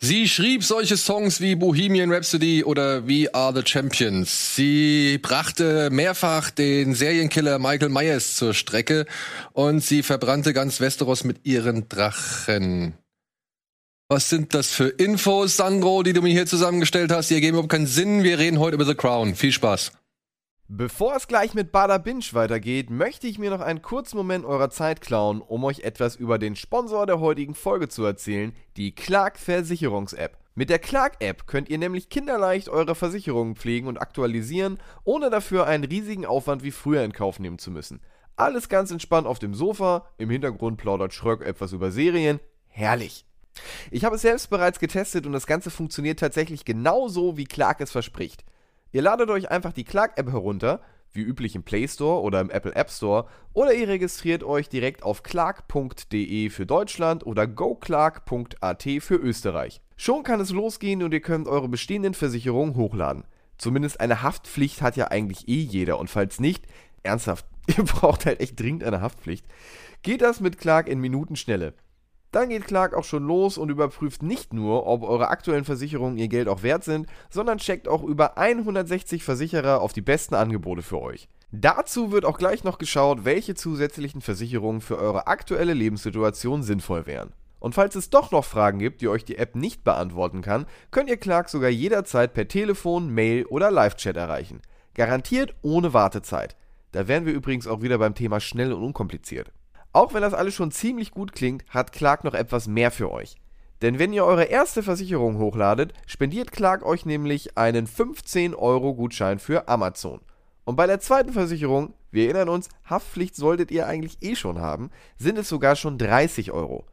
Sie schrieb solche Songs wie Bohemian Rhapsody oder We Are the Champions. Sie brachte mehrfach den Serienkiller Michael Myers zur Strecke und sie verbrannte ganz Westeros mit ihren Drachen. Was sind das für Infos, Sandro, die du mir hier zusammengestellt hast? Die ergeben überhaupt keinen Sinn. Wir reden heute über The Crown. Viel Spaß. Bevor es gleich mit Bada Binge weitergeht, möchte ich mir noch einen kurzen Moment eurer Zeit klauen, um euch etwas über den Sponsor der heutigen Folge zu erzählen, die Clark Versicherungs-App. Mit der Clark-App könnt ihr nämlich kinderleicht eure Versicherungen pflegen und aktualisieren, ohne dafür einen riesigen Aufwand wie früher in Kauf nehmen zu müssen. Alles ganz entspannt auf dem Sofa, im Hintergrund plaudert Schröck etwas über Serien. Herrlich! Ich habe es selbst bereits getestet und das Ganze funktioniert tatsächlich genauso, wie Clark es verspricht. Ihr ladet euch einfach die Clark-App herunter, wie üblich im Play Store oder im Apple App Store, oder ihr registriert euch direkt auf clark.de für Deutschland oder goclark.at für Österreich. Schon kann es losgehen und ihr könnt eure bestehenden Versicherungen hochladen. Zumindest eine Haftpflicht hat ja eigentlich eh jeder und falls nicht, ernsthaft, ihr braucht halt echt dringend eine Haftpflicht, geht das mit Clark in Minutenschnelle. Dann geht Clark auch schon los und überprüft nicht nur, ob eure aktuellen Versicherungen ihr Geld auch wert sind, sondern checkt auch über 160 Versicherer auf die besten Angebote für euch. Dazu wird auch gleich noch geschaut, welche zusätzlichen Versicherungen für eure aktuelle Lebenssituation sinnvoll wären. Und falls es doch noch Fragen gibt, die euch die App nicht beantworten kann, könnt ihr Clark sogar jederzeit per Telefon, Mail oder Live-Chat erreichen. Garantiert ohne Wartezeit. Da wären wir übrigens auch wieder beim Thema schnell und unkompliziert. Auch wenn das alles schon ziemlich gut klingt, hat Clark noch etwas mehr für euch. Denn wenn ihr eure erste Versicherung hochladet, spendiert Clark euch nämlich einen 15 Euro Gutschein für Amazon. Und bei der zweiten Versicherung, wir erinnern uns, Haftpflicht solltet ihr eigentlich eh schon haben, sind es sogar schon 30 Euro.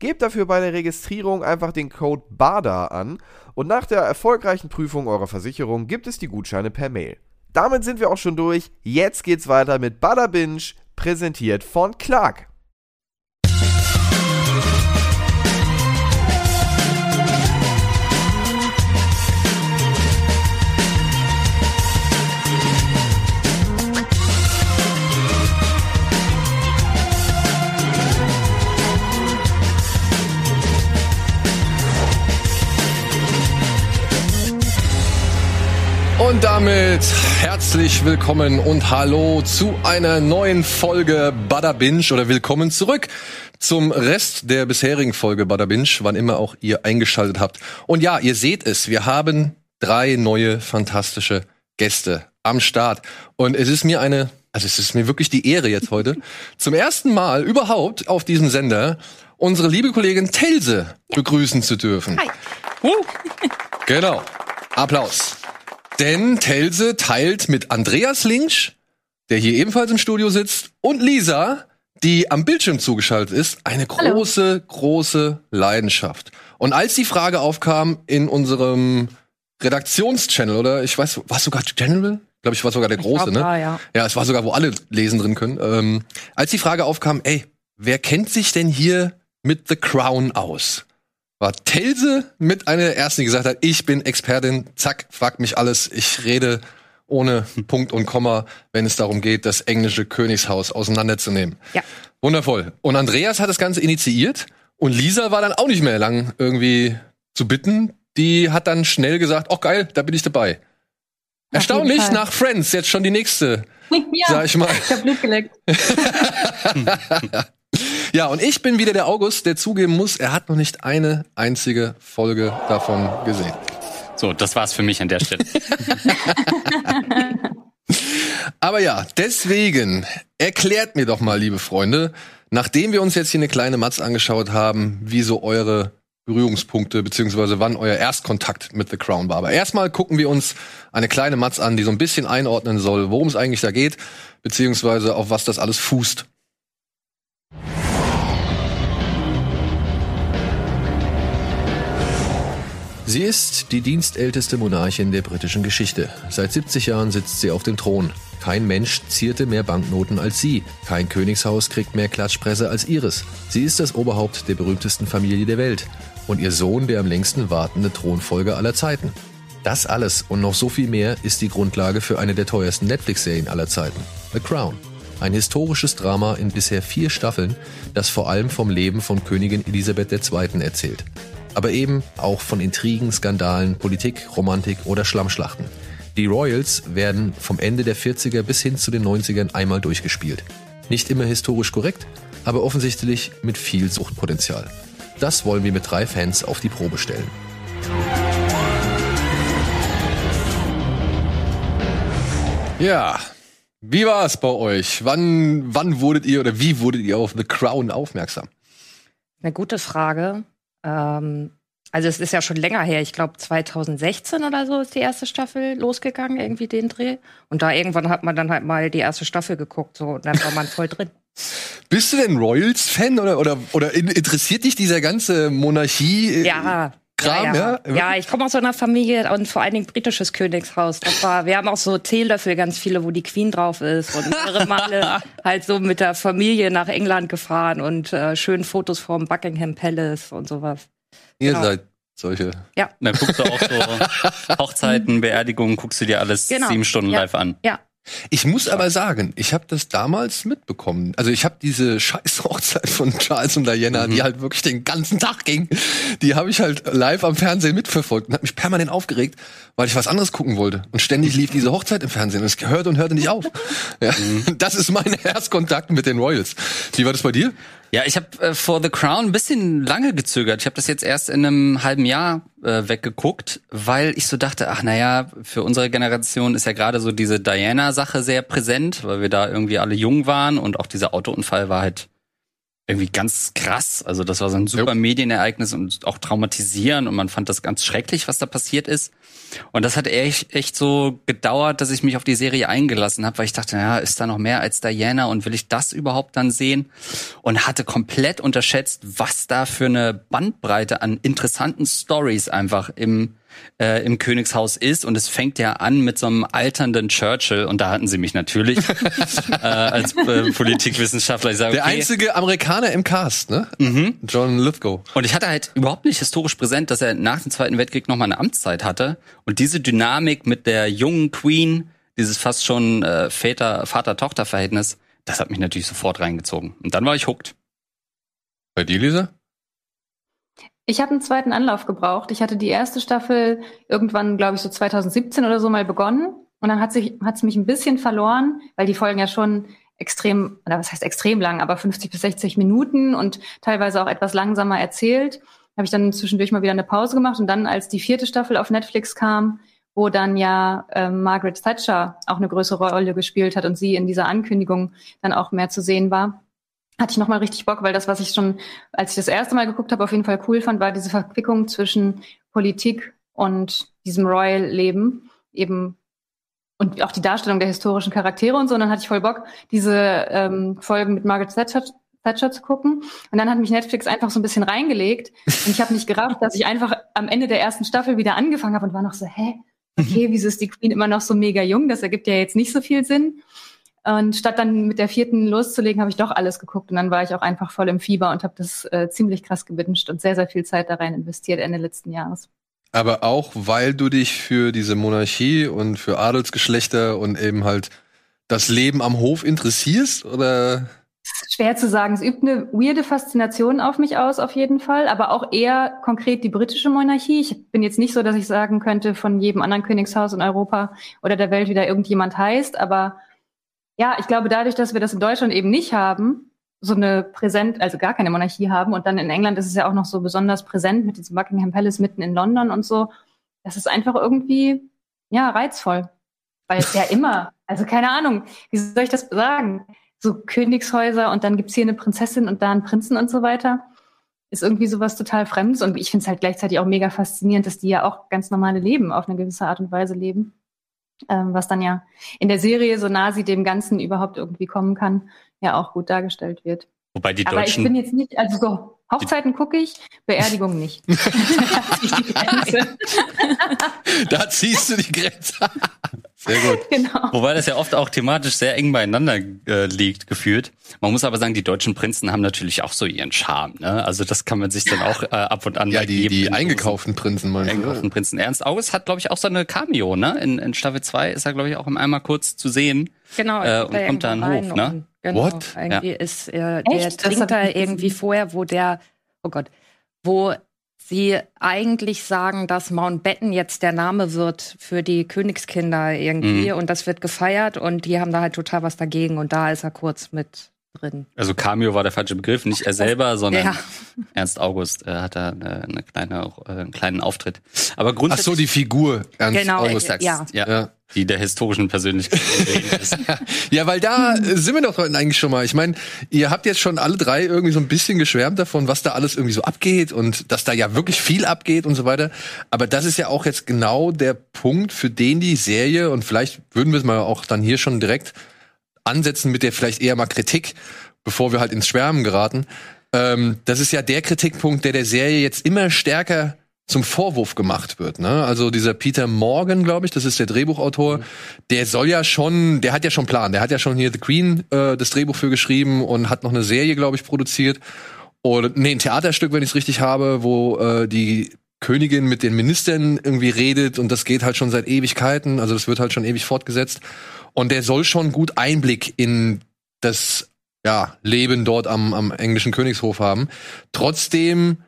Gebt dafür bei der Registrierung einfach den Code BADA an und nach der erfolgreichen Prüfung eurer Versicherung gibt es die Gutscheine per Mail. Damit sind wir auch schon durch. Jetzt geht's weiter mit Bada Binge, präsentiert von Clark. Und damit herzlich willkommen und hallo zu einer neuen Folge Bada Binge oder willkommen zurück zum Rest der bisherigen Folge Bada Binge, wann immer auch ihr eingeschaltet habt. Und ja, ihr seht es, wir haben drei neue fantastische Gäste am Start. Und es ist mir eine, also es ist mir wirklich die Ehre jetzt heute, zum ersten Mal überhaupt auf diesem Sender unsere liebe Kollegin Telse ja. begrüßen zu dürfen. Hi. Uh, genau. Applaus. Denn Telse teilt mit Andreas Links, der hier ebenfalls im Studio sitzt, und Lisa, die am Bildschirm zugeschaltet ist, eine große, Hallo. große Leidenschaft. Und als die Frage aufkam in unserem Redaktionschannel, oder ich weiß, war sogar General? Glaube, ich war sogar der große, glaub, ne? Ja, ja. ja, es war sogar, wo alle lesen drin können. Ähm, als die Frage aufkam, ey, wer kennt sich denn hier mit The Crown aus? War Telse mit einer der ersten, die gesagt hat, ich bin Expertin, zack, fragt mich alles, ich rede ohne Punkt und Komma, wenn es darum geht, das englische Königshaus auseinanderzunehmen. Ja. Wundervoll. Und Andreas hat das Ganze initiiert und Lisa war dann auch nicht mehr lang irgendwie zu bitten. Die hat dann schnell gesagt, oh geil, da bin ich dabei. Erstaunlich, nach Friends, jetzt schon die nächste. Ja, sag ich mal. Ich hab Blut geleckt. Ja, und ich bin wieder der August, der zugeben muss, er hat noch nicht eine einzige Folge davon gesehen. So, das war's für mich an der Stelle. Aber ja, deswegen erklärt mir doch mal, liebe Freunde, nachdem wir uns jetzt hier eine kleine Matz angeschaut haben, wie so eure Berührungspunkte beziehungsweise wann euer Erstkontakt mit The Crown war. Aber erstmal gucken wir uns eine kleine Matz an, die so ein bisschen einordnen soll, worum es eigentlich da geht, beziehungsweise auf was das alles fußt. Sie ist die dienstälteste Monarchin der britischen Geschichte. Seit 70 Jahren sitzt sie auf dem Thron. Kein Mensch zierte mehr Banknoten als sie. Kein Königshaus kriegt mehr Klatschpresse als ihres. Sie ist das Oberhaupt der berühmtesten Familie der Welt. Und ihr Sohn der am längsten wartende Thronfolger aller Zeiten. Das alles und noch so viel mehr ist die Grundlage für eine der teuersten Netflix-Serien aller Zeiten. The Crown. Ein historisches Drama in bisher vier Staffeln, das vor allem vom Leben von Königin Elisabeth II. erzählt. Aber eben auch von Intrigen, Skandalen, Politik, Romantik oder Schlammschlachten. Die Royals werden vom Ende der 40er bis hin zu den 90ern einmal durchgespielt. Nicht immer historisch korrekt, aber offensichtlich mit viel Suchtpotenzial. Das wollen wir mit drei Fans auf die Probe stellen. Ja, wie war es bei euch? Wann, wann wurdet ihr oder wie wurdet ihr auf The Crown aufmerksam? Eine gute Frage. Ähm, also es ist ja schon länger her. Ich glaube 2016 oder so ist die erste Staffel losgegangen, irgendwie den Dreh. Und da irgendwann hat man dann halt mal die erste Staffel geguckt, so und dann war man voll drin. Bist du denn Royals-Fan oder, oder, oder interessiert dich dieser ganze Monarchie? Äh, ja, Kram, ja, ja. ja ich komme aus so einer Familie und vor allen Dingen britisches Königshaus. Das war, wir haben auch so Teelöffel, ganz viele, wo die Queen drauf ist und mehrere Male halt so mit der Familie nach England gefahren und äh, schön Fotos vom Buckingham Palace und sowas. Ihr genau. seid solche. Ja. dann guckst du auch so Hochzeiten, Beerdigungen, guckst du dir alles genau. sieben Stunden ja. live an. Ja, ich muss aber sagen, ich habe das damals mitbekommen. Also ich habe diese scheiß Hochzeit von Charles und Diana, mhm. die halt wirklich den ganzen Tag ging, die habe ich halt live am Fernsehen mitverfolgt und habe mich permanent aufgeregt, weil ich was anderes gucken wollte. Und ständig lief diese Hochzeit im Fernsehen. Und es hörte und hörte nicht auf. Ja, mhm. Das ist mein Erstkontakt mit den Royals. Wie war das bei dir? Ja, ich habe äh, vor The Crown ein bisschen lange gezögert. Ich habe das jetzt erst in einem halben Jahr äh, weggeguckt, weil ich so dachte, ach naja, für unsere Generation ist ja gerade so diese Diana-Sache sehr präsent, weil wir da irgendwie alle jung waren und auch dieser Autounfall war halt irgendwie ganz krass. Also das war so ein super Medienereignis und auch traumatisierend und man fand das ganz schrecklich, was da passiert ist. Und das hat echt, echt so gedauert, dass ich mich auf die Serie eingelassen habe, weil ich dachte, ja, ist da noch mehr als Diana und will ich das überhaupt dann sehen? Und hatte komplett unterschätzt, was da für eine Bandbreite an interessanten Stories einfach im äh, im Königshaus ist. Und es fängt ja an mit so einem alternden Churchill. Und da hatten sie mich natürlich äh, als äh, Politikwissenschaftler. Ich sag, okay. Der einzige Amerikaner im Cast, ne? Mhm. John Lithgow. Und ich hatte halt überhaupt nicht historisch präsent, dass er nach dem Zweiten Weltkrieg nochmal eine Amtszeit hatte. Und diese Dynamik mit der jungen Queen, dieses fast schon äh, Vater-Tochter-Verhältnis, das hat mich natürlich sofort reingezogen. Und dann war ich hooked. Bei dir, Lisa? Ich habe einen zweiten Anlauf gebraucht. Ich hatte die erste Staffel irgendwann, glaube ich, so 2017 oder so mal begonnen. Und dann hat sich hat's mich ein bisschen verloren, weil die Folgen ja schon extrem, oder was heißt extrem lang, aber 50 bis 60 Minuten und teilweise auch etwas langsamer erzählt. Habe ich dann zwischendurch mal wieder eine Pause gemacht und dann, als die vierte Staffel auf Netflix kam, wo dann ja äh, Margaret Thatcher auch eine größere Rolle gespielt hat und sie in dieser Ankündigung dann auch mehr zu sehen war, hatte ich nochmal richtig Bock, weil das, was ich schon, als ich das erste Mal geguckt habe, auf jeden Fall cool fand, war diese Verquickung zwischen Politik und diesem Royal-Leben eben und auch die Darstellung der historischen Charaktere und so. Und dann hatte ich voll Bock, diese ähm, Folgen mit Margaret Thatcher, Thatcher zu gucken. Und dann hat mich Netflix einfach so ein bisschen reingelegt und ich habe nicht gerafft, dass ich einfach am Ende der ersten Staffel wieder angefangen habe und war noch so, hä? Okay, wieso ist die Queen immer noch so mega jung? Das ergibt ja jetzt nicht so viel Sinn. Und statt dann mit der vierten loszulegen, habe ich doch alles geguckt. Und dann war ich auch einfach voll im Fieber und habe das äh, ziemlich krass gewünscht und sehr, sehr viel Zeit da rein investiert Ende letzten Jahres. Aber auch, weil du dich für diese Monarchie und für Adelsgeschlechter und eben halt das Leben am Hof interessierst? Oder? Schwer zu sagen. Es übt eine weirde Faszination auf mich aus, auf jeden Fall. Aber auch eher konkret die britische Monarchie. Ich bin jetzt nicht so, dass ich sagen könnte, von jedem anderen Königshaus in Europa oder der Welt, wie da irgendjemand heißt. Aber ja, ich glaube, dadurch, dass wir das in Deutschland eben nicht haben, so eine präsent, also gar keine Monarchie haben und dann in England ist es ja auch noch so besonders präsent mit diesem Buckingham Palace mitten in London und so. Das ist einfach irgendwie, ja, reizvoll. Weil es ja immer, also keine Ahnung, wie soll ich das sagen? So Königshäuser und dann gibt's hier eine Prinzessin und da einen Prinzen und so weiter. Ist irgendwie sowas total Fremdes und ich finde es halt gleichzeitig auch mega faszinierend, dass die ja auch ganz normale Leben auf eine gewisse Art und Weise leben ähm, was dann ja in der Serie, so nah sie dem Ganzen überhaupt irgendwie kommen kann, ja auch gut dargestellt wird. Wobei die Deutschen. Aber ich bin jetzt nicht, also so, Hochzeiten gucke ich, Beerdigungen nicht. da ziehst du die Grenze. Sehr gut. Genau. Wobei das ja oft auch thematisch sehr eng beieinander äh, liegt, gefühlt. Man muss aber sagen, die deutschen Prinzen haben natürlich auch so ihren Charme. Ne? Also das kann man sich dann auch äh, ab und an Ja, die, geben, die eingekauften Prinzen meinst du? Eingekauften Prinzen. Ernst August hat, glaube ich, auch so eine Cameo. Ne? In, in Staffel 2 ist er, glaube ich, auch einmal kurz zu sehen. Genau. Äh, und kommt da an Hof, ne? Genau, What? Irgendwie ja. ist äh, der trinkt da irgendwie vorher, wo der, oh Gott, wo sie eigentlich sagen, dass Mountbatten jetzt der Name wird für die Königskinder irgendwie mhm. und das wird gefeiert und die haben da halt total was dagegen und da ist er kurz mit drin. Also Cameo war der falsche Begriff, nicht er selber, sondern ja. Ernst August äh, hat da eine, eine kleine, äh, einen kleinen Auftritt. Aber grundsätzlich. Ach so, die Figur Ernst genau, August. Ja. ja. ja. Die der historischen Persönlichkeit ist. ja, weil da sind wir doch eigentlich schon mal. Ich meine, ihr habt jetzt schon alle drei irgendwie so ein bisschen geschwärmt davon, was da alles irgendwie so abgeht und dass da ja wirklich viel abgeht und so weiter. Aber das ist ja auch jetzt genau der Punkt, für den die Serie, und vielleicht würden wir es mal auch dann hier schon direkt ansetzen mit der vielleicht eher mal Kritik, bevor wir halt ins Schwärmen geraten. Ähm, das ist ja der Kritikpunkt, der der Serie jetzt immer stärker zum Vorwurf gemacht wird. Ne? Also dieser Peter Morgan, glaube ich, das ist der Drehbuchautor, der soll ja schon, der hat ja schon Plan, der hat ja schon hier The Queen äh, das Drehbuch für geschrieben und hat noch eine Serie, glaube ich, produziert. Oder nee, ein Theaterstück, wenn ich es richtig habe, wo äh, die Königin mit den Ministern irgendwie redet und das geht halt schon seit Ewigkeiten, also das wird halt schon ewig fortgesetzt. Und der soll schon gut Einblick in das ja, Leben dort am, am englischen Königshof haben. Trotzdem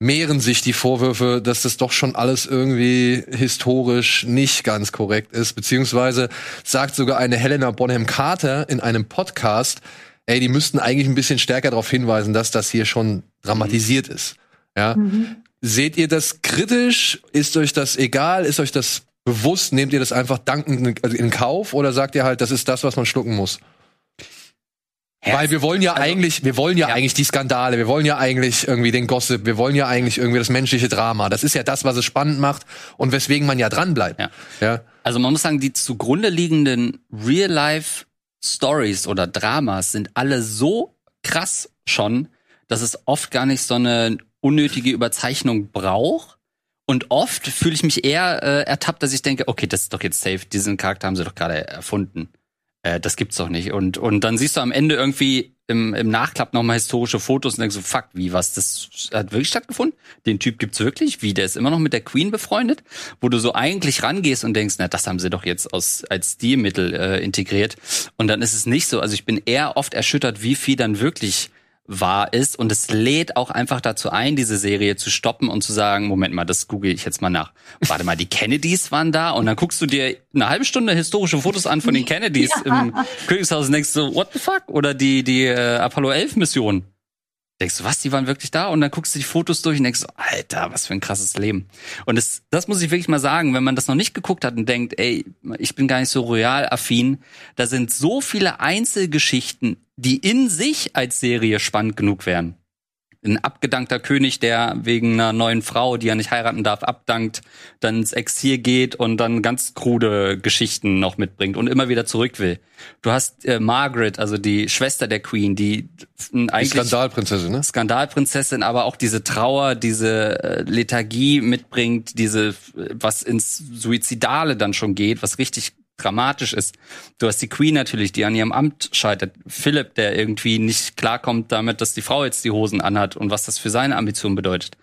mehren sich die Vorwürfe, dass das doch schon alles irgendwie historisch nicht ganz korrekt ist, beziehungsweise sagt sogar eine Helena Bonham Carter in einem Podcast, ey, die müssten eigentlich ein bisschen stärker darauf hinweisen, dass das hier schon dramatisiert mhm. ist. Ja. Mhm. Seht ihr das kritisch? Ist euch das egal? Ist euch das bewusst? Nehmt ihr das einfach dankend in Kauf oder sagt ihr halt, das ist das, was man schlucken muss? Herz. Weil wir wollen ja also, eigentlich, wir wollen ja, ja, eigentlich die Skandale, wir wollen ja eigentlich irgendwie den Gossip, wir wollen ja eigentlich irgendwie das menschliche Drama. Das ist ja das, was es spannend macht und weswegen man ja dran bleibt. Ja. ja. Also man muss sagen, die zugrunde liegenden Real-Life Stories oder Dramas sind alle so krass schon, dass es oft gar nicht so eine unnötige Überzeichnung braucht, und oft fühle ich mich eher äh, ertappt, dass ich denke, okay, das ist doch jetzt safe, diesen Charakter haben sie doch gerade erfunden. Äh, das gibt's doch nicht. Und, und dann siehst du am Ende irgendwie im, im Nachklapp nochmal historische Fotos und denkst so, fuck, wie, was, das hat wirklich stattgefunden? Den Typ gibt's wirklich? Wie, der ist immer noch mit der Queen befreundet? Wo du so eigentlich rangehst und denkst, na, das haben sie doch jetzt aus, als Stilmittel äh, integriert. Und dann ist es nicht so. Also ich bin eher oft erschüttert, wie viel dann wirklich wahr ist. Und es lädt auch einfach dazu ein, diese Serie zu stoppen und zu sagen, Moment mal, das google ich jetzt mal nach. Warte mal, die Kennedys waren da und dann guckst du dir eine halbe Stunde historische Fotos an von den Kennedys ja. im Königshaus und denkst so, what the fuck? Oder die, die äh, Apollo 11 Mission denkst du, was, die waren wirklich da? Und dann guckst du die Fotos durch und denkst so, Alter, was für ein krasses Leben. Und das, das muss ich wirklich mal sagen, wenn man das noch nicht geguckt hat und denkt, ey, ich bin gar nicht so royal-affin, da sind so viele Einzelgeschichten, die in sich als Serie spannend genug wären ein abgedankter König, der wegen einer neuen Frau, die er nicht heiraten darf, abdankt, dann ins Exil geht und dann ganz krude Geschichten noch mitbringt und immer wieder zurück will. Du hast äh, Margaret, also die Schwester der Queen, die eigentlich die Skandalprinzessin, ne? Skandalprinzessin, aber auch diese Trauer, diese äh, Lethargie mitbringt, diese was ins Suizidale dann schon geht, was richtig dramatisch ist. Du hast die Queen natürlich, die an ihrem Amt scheitert. Philipp, der irgendwie nicht klarkommt damit, dass die Frau jetzt die Hosen anhat und was das für seine Ambition bedeutet.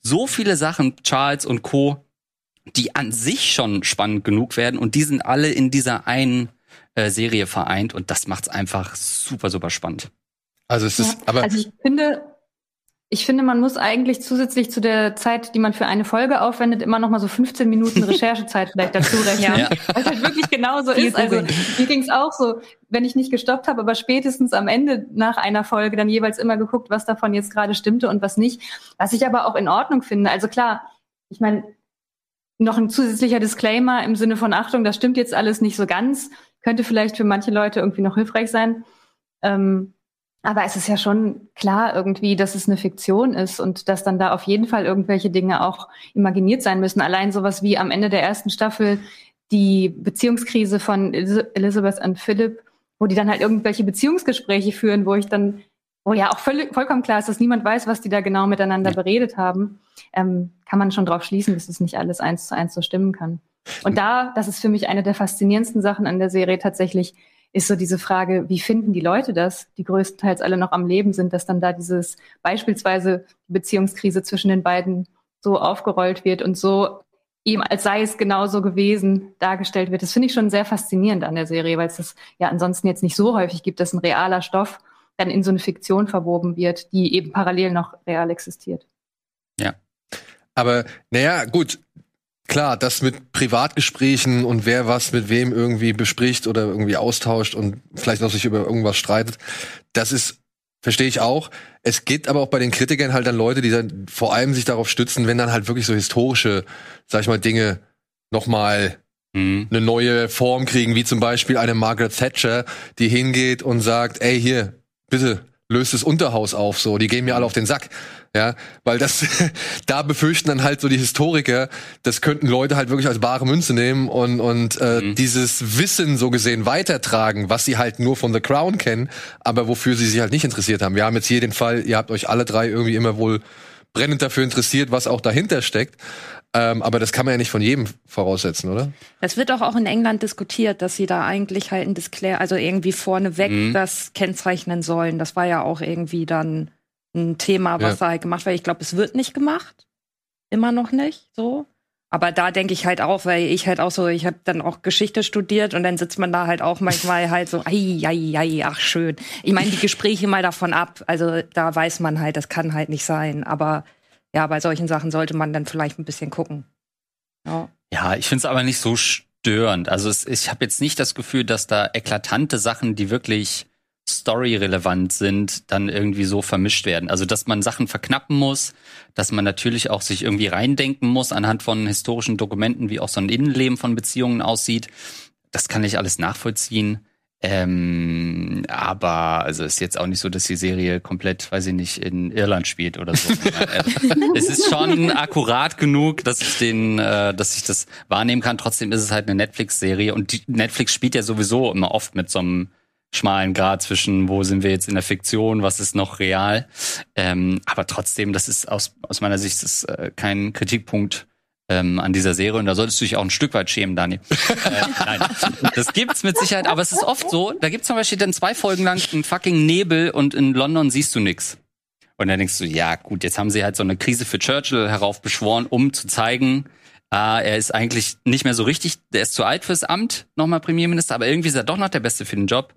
So viele Sachen, Charles und Co., die an sich schon spannend genug werden und die sind alle in dieser einen äh, Serie vereint und das macht's einfach super, super spannend. Also es ist, ja, aber. Also ich finde, ich finde, man muss eigentlich zusätzlich zu der Zeit, die man für eine Folge aufwendet, immer noch mal so 15 Minuten Recherchezeit vielleicht dazu rechnen. ja. Es halt wirklich genauso ist. Also mir ging es auch so, wenn ich nicht gestoppt habe, aber spätestens am Ende nach einer Folge dann jeweils immer geguckt, was davon jetzt gerade stimmte und was nicht. Was ich aber auch in Ordnung finde. Also klar, ich meine, noch ein zusätzlicher Disclaimer im Sinne von Achtung, das stimmt jetzt alles nicht so ganz, könnte vielleicht für manche Leute irgendwie noch hilfreich sein. Ähm, aber es ist ja schon klar irgendwie, dass es eine Fiktion ist und dass dann da auf jeden Fall irgendwelche Dinge auch imaginiert sein müssen. Allein sowas wie am Ende der ersten Staffel die Beziehungskrise von Elizabeth und Philip, wo die dann halt irgendwelche Beziehungsgespräche führen, wo ich dann, wo ja auch völlig, vollkommen klar ist, dass niemand weiß, was die da genau miteinander beredet haben, ähm, kann man schon drauf schließen, dass es nicht alles eins zu eins so stimmen kann. Und da, das ist für mich eine der faszinierendsten Sachen an der Serie tatsächlich, ist so diese Frage, wie finden die Leute das, die größtenteils alle noch am Leben sind, dass dann da dieses beispielsweise Beziehungskrise zwischen den beiden so aufgerollt wird und so ihm als sei es genauso gewesen dargestellt wird. Das finde ich schon sehr faszinierend an der Serie, weil es das ja ansonsten jetzt nicht so häufig gibt, dass ein realer Stoff dann in so eine Fiktion verwoben wird, die eben parallel noch real existiert. Ja. Aber naja, gut, klar, das mit Privatgesprächen und wer was mit wem irgendwie bespricht oder irgendwie austauscht und vielleicht noch sich über irgendwas streitet, das ist verstehe ich auch. Es geht aber auch bei den Kritikern halt dann Leute, die dann vor allem sich darauf stützen, wenn dann halt wirklich so historische, sag ich mal, Dinge nochmal mhm. eine neue Form kriegen, wie zum Beispiel eine Margaret Thatcher, die hingeht und sagt, ey, hier, bitte, löst das Unterhaus auf, so, die gehen mir alle auf den Sack. Ja, weil das, da befürchten dann halt so die Historiker, das könnten Leute halt wirklich als bare Münze nehmen und, und äh, mhm. dieses Wissen so gesehen weitertragen, was sie halt nur von The Crown kennen, aber wofür sie sich halt nicht interessiert haben. Wir haben jetzt hier den Fall, ihr habt euch alle drei irgendwie immer wohl brennend dafür interessiert, was auch dahinter steckt. Ähm, aber das kann man ja nicht von jedem voraussetzen, oder? Es wird auch, auch in England diskutiert, dass sie da eigentlich halt ein Disclaimer, also irgendwie vorneweg mhm. das kennzeichnen sollen. Das war ja auch irgendwie dann ein Thema, was ja. da halt gemacht wird. Ich glaube, es wird nicht gemacht. Immer noch nicht so. Aber da denke ich halt auch, weil ich halt auch so, ich habe dann auch Geschichte studiert und dann sitzt man da halt auch manchmal halt so, ei, ei, ei, ach schön. Ich meine, die Gespräche mal davon ab, also da weiß man halt, das kann halt nicht sein. Aber ja, bei solchen Sachen sollte man dann vielleicht ein bisschen gucken. Ja, ja ich finde es aber nicht so störend. Also es, ich habe jetzt nicht das Gefühl, dass da eklatante Sachen, die wirklich storyrelevant sind, dann irgendwie so vermischt werden. Also dass man Sachen verknappen muss, dass man natürlich auch sich irgendwie reindenken muss anhand von historischen Dokumenten, wie auch so ein Innenleben von Beziehungen aussieht. Das kann ich alles nachvollziehen. Ähm, aber also ist jetzt auch nicht so, dass die Serie komplett, weiß ich nicht, in Irland spielt oder so. es ist schon akkurat genug, dass ich den, äh, dass ich das wahrnehmen kann. Trotzdem ist es halt eine Netflix-Serie und die, Netflix spielt ja sowieso immer oft mit so einem schmalen Grad zwischen, wo sind wir jetzt in der Fiktion, was ist noch real. Ähm, aber trotzdem, das ist aus, aus meiner Sicht ist, äh, kein Kritikpunkt ähm, an dieser Serie und da solltest du dich auch ein Stück weit schämen, Dani. äh, nein, das gibt's mit Sicherheit, aber es ist oft so, da gibt's zum Beispiel dann zwei Folgen lang einen fucking Nebel und in London siehst du nix. Und dann denkst du, ja gut, jetzt haben sie halt so eine Krise für Churchill heraufbeschworen, um zu zeigen, ah, er ist eigentlich nicht mehr so richtig, der ist zu alt fürs Amt, nochmal Premierminister, aber irgendwie ist er doch noch der Beste für den Job.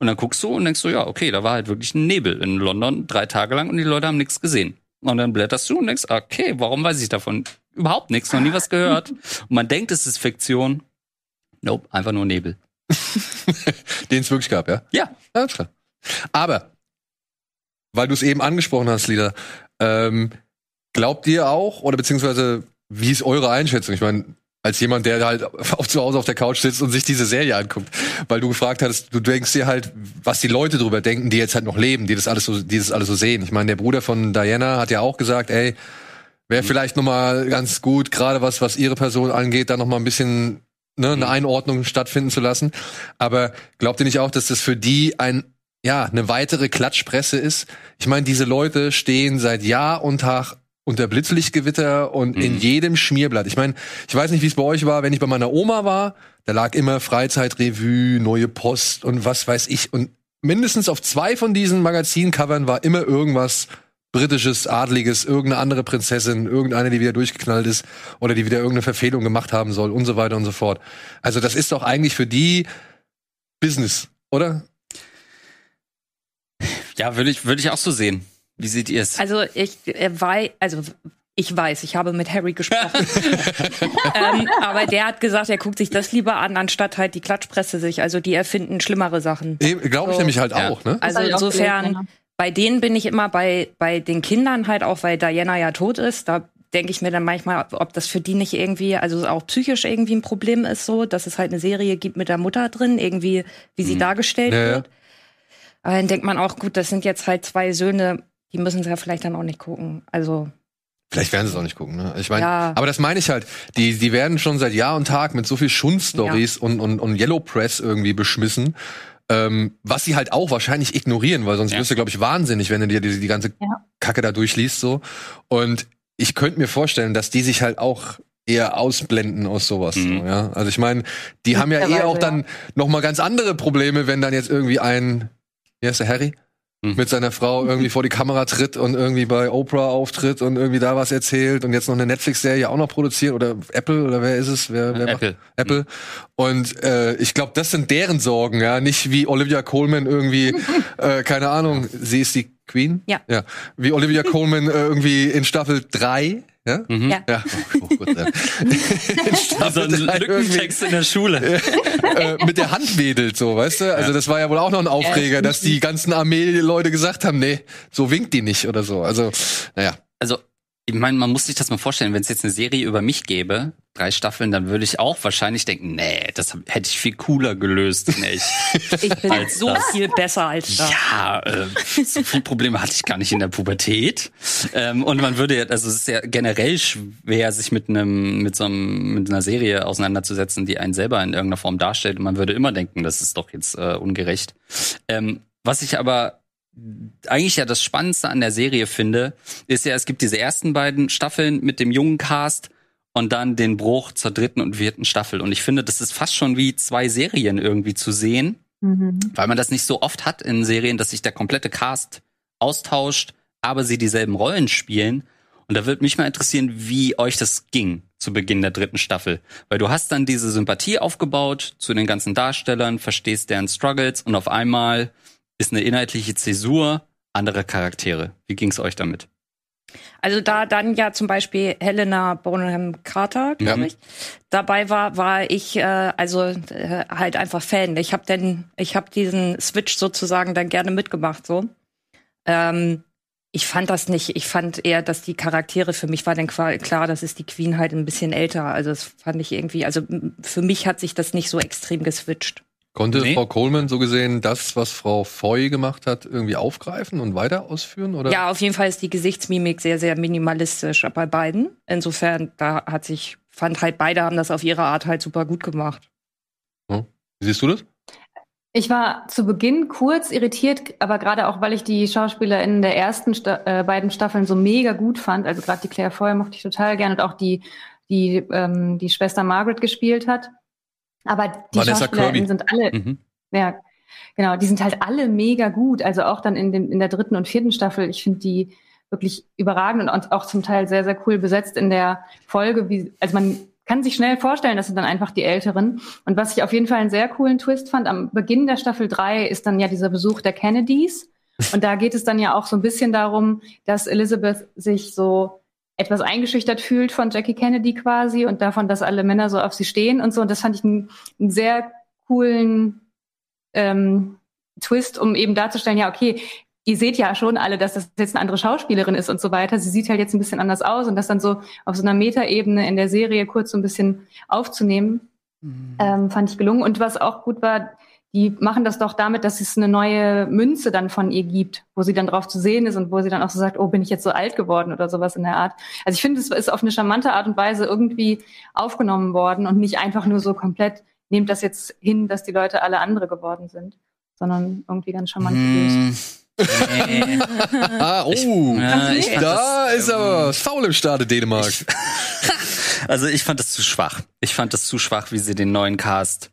Und dann guckst du und denkst du, ja, okay, da war halt wirklich ein Nebel in London drei Tage lang und die Leute haben nichts gesehen. Und dann blätterst du und denkst, okay, warum weiß ich davon überhaupt nichts, noch nie was gehört? Und man denkt, es ist Fiktion. Nope, einfach nur Nebel. Den es wirklich gab, ja? Ja. Ja, klar. Aber, weil du es eben angesprochen hast, Lieder, ähm, glaubt ihr auch, oder beziehungsweise, wie ist eure Einschätzung? Ich meine, als jemand, der halt auch zu Hause auf der Couch sitzt und sich diese Serie anguckt. Weil du gefragt hattest, du denkst dir halt, was die Leute drüber denken, die jetzt halt noch leben, die das alles so, die das alles so sehen. Ich meine, der Bruder von Diana hat ja auch gesagt, ey, wäre vielleicht noch mal ganz gut, gerade was, was ihre Person angeht, da noch mal ein bisschen ne, eine Einordnung stattfinden zu lassen. Aber glaubt ihr nicht auch, dass das für die ein ja, eine weitere Klatschpresse ist. Ich meine, diese Leute stehen seit Jahr und Tag unter Blitzlichtgewitter und mhm. in jedem Schmierblatt. Ich meine, ich weiß nicht, wie es bei euch war, wenn ich bei meiner Oma war, da lag immer Freizeitrevue, neue Post und was weiß ich. Und mindestens auf zwei von diesen Magazincovern war immer irgendwas britisches, adliges, irgendeine andere Prinzessin, irgendeine, die wieder durchgeknallt ist oder die wieder irgendeine Verfehlung gemacht haben soll und so weiter und so fort. Also das ist doch eigentlich für die Business, oder? Ja, würde ich, würde ich auch so sehen. Wie seht ihr es? Also ich äh, weiß, also ich weiß, ich habe mit Harry gesprochen. ähm, aber der hat gesagt, er guckt sich das lieber an, anstatt halt die Klatschpresse sich. Also die erfinden schlimmere Sachen. Glaube ich so. nämlich halt ja. auch, ne? Also insofern, bei denen bin ich immer bei, bei den Kindern halt auch, weil Diana ja tot ist. Da denke ich mir dann manchmal, ob das für die nicht irgendwie, also auch psychisch irgendwie ein Problem ist, so, dass es halt eine Serie gibt mit der Mutter drin, irgendwie, wie sie mhm. dargestellt ja, wird. Aber dann denkt man auch, gut, das sind jetzt halt zwei Söhne die müssen sie ja vielleicht dann auch nicht gucken. Also Vielleicht werden sie es auch nicht gucken, ne? Ich meine, ja. aber das meine ich halt. Die, die werden schon seit Jahr und Tag mit so viel Schundstories ja. und, und, und Yellow Press irgendwie beschmissen. Ähm, was sie halt auch wahrscheinlich ignorieren, weil sonst ja. wirst du, glaube ich, wahnsinnig, wenn du dir die, die ganze ja. Kacke da durchliest, so. Und ich könnte mir vorstellen, dass die sich halt auch eher ausblenden aus sowas. Mhm. So, ja? Also ich meine, die haben ja eher auch dann noch mal ganz andere Probleme, wenn dann jetzt irgendwie ein, wie heißt der Harry? Mhm. mit seiner Frau irgendwie vor die Kamera tritt und irgendwie bei Oprah auftritt und irgendwie da was erzählt und jetzt noch eine Netflix-Serie auch noch produziert oder Apple oder wer ist es? Wer, wer Apple. Macht? Apple. Mhm. Und äh, ich glaube, das sind deren Sorgen, ja, nicht wie Olivia Coleman irgendwie, äh, keine Ahnung, sie ist die Queen? Ja. Ja. Wie Olivia Coleman äh, irgendwie in Staffel drei Ja? Mhm. Ja. ja. Oh, gut, ja. so ein Lückentext in der Schule. äh, mit der Hand wedelt, so, weißt du? Also das war ja wohl auch noch ein Aufreger, dass die ganzen Armee-Leute gesagt haben, nee, so winkt die nicht oder so. Also, naja. Also ich meine, man muss sich das mal vorstellen, wenn es jetzt eine Serie über mich gäbe, drei Staffeln, dann würde ich auch wahrscheinlich denken, nee, das hätte ich viel cooler gelöst. Nee, ich, ich bin so das. viel besser als das. Ja, äh, so viele Probleme hatte ich gar nicht in der Pubertät. Ähm, und man würde ja, also es ist ja generell schwer, sich mit einem, mit so einem, mit einer Serie auseinanderzusetzen, die einen selber in irgendeiner Form darstellt. Und man würde immer denken, das ist doch jetzt äh, ungerecht. Ähm, was ich aber eigentlich ja das Spannendste an der Serie finde, ist ja, es gibt diese ersten beiden Staffeln mit dem jungen Cast und dann den Bruch zur dritten und vierten Staffel. Und ich finde, das ist fast schon wie zwei Serien irgendwie zu sehen, mhm. weil man das nicht so oft hat in Serien, dass sich der komplette Cast austauscht, aber sie dieselben Rollen spielen. Und da würde mich mal interessieren, wie euch das ging zu Beginn der dritten Staffel. Weil du hast dann diese Sympathie aufgebaut zu den ganzen Darstellern, verstehst deren Struggles und auf einmal ist eine inhaltliche Zäsur anderer Charaktere. Wie ging es euch damit? Also da dann ja zum Beispiel Helena Bonham Carter, glaube ja. ich, dabei war, war ich äh, also äh, halt einfach Fan. Ich habe denn, ich habe diesen Switch sozusagen dann gerne mitgemacht so. Ähm, ich fand das nicht. Ich fand eher, dass die Charaktere für mich war dann klar, das ist die Queen halt ein bisschen älter. Also das fand ich irgendwie. Also für mich hat sich das nicht so extrem geswitcht. Konnte nee. Frau Coleman so gesehen das, was Frau Foy gemacht hat, irgendwie aufgreifen und weiter ausführen? Oder? Ja, auf jeden Fall ist die Gesichtsmimik sehr, sehr minimalistisch bei beiden. Insofern, da hat sich, fand halt, beide haben das auf ihre Art halt super gut gemacht. Hm. Wie siehst du das? Ich war zu Beginn kurz irritiert, aber gerade auch, weil ich die Schauspieler in der ersten Sta äh, beiden Staffeln so mega gut fand. Also gerade die Claire Foy mochte ich total gern und auch die, die ähm, die Schwester Margaret gespielt hat. Aber die Vanessa Schauspielerinnen sind alle, mhm. ja, genau, die sind halt alle mega gut. Also auch dann in, dem, in der dritten und vierten Staffel. Ich finde die wirklich überragend und auch zum Teil sehr, sehr cool besetzt in der Folge. Wie, also man kann sich schnell vorstellen, das sind dann einfach die Älteren. Und was ich auf jeden Fall einen sehr coolen Twist fand, am Beginn der Staffel drei ist dann ja dieser Besuch der Kennedys. Und da geht es dann ja auch so ein bisschen darum, dass Elizabeth sich so etwas eingeschüchtert fühlt von Jackie Kennedy quasi und davon, dass alle Männer so auf sie stehen und so. Und das fand ich einen, einen sehr coolen ähm, Twist, um eben darzustellen, ja, okay, ihr seht ja schon alle, dass das jetzt eine andere Schauspielerin ist und so weiter. Sie sieht halt jetzt ein bisschen anders aus und das dann so auf so einer Metaebene in der Serie kurz so ein bisschen aufzunehmen, mhm. ähm, fand ich gelungen. Und was auch gut war, die machen das doch damit, dass es eine neue Münze dann von ihr gibt, wo sie dann drauf zu sehen ist und wo sie dann auch so sagt, oh, bin ich jetzt so alt geworden oder sowas in der Art. Also ich finde, es ist auf eine charmante Art und Weise irgendwie aufgenommen worden und nicht einfach nur so komplett, nehmt das jetzt hin, dass die Leute alle andere geworden sind, sondern irgendwie ganz charmant gelöst. Nee. ah, oh, ich, ja, ich da das, ist aber ähm, faul im Stade Dänemark. Ich, also ich fand das zu schwach. Ich fand das zu schwach, wie sie den neuen Cast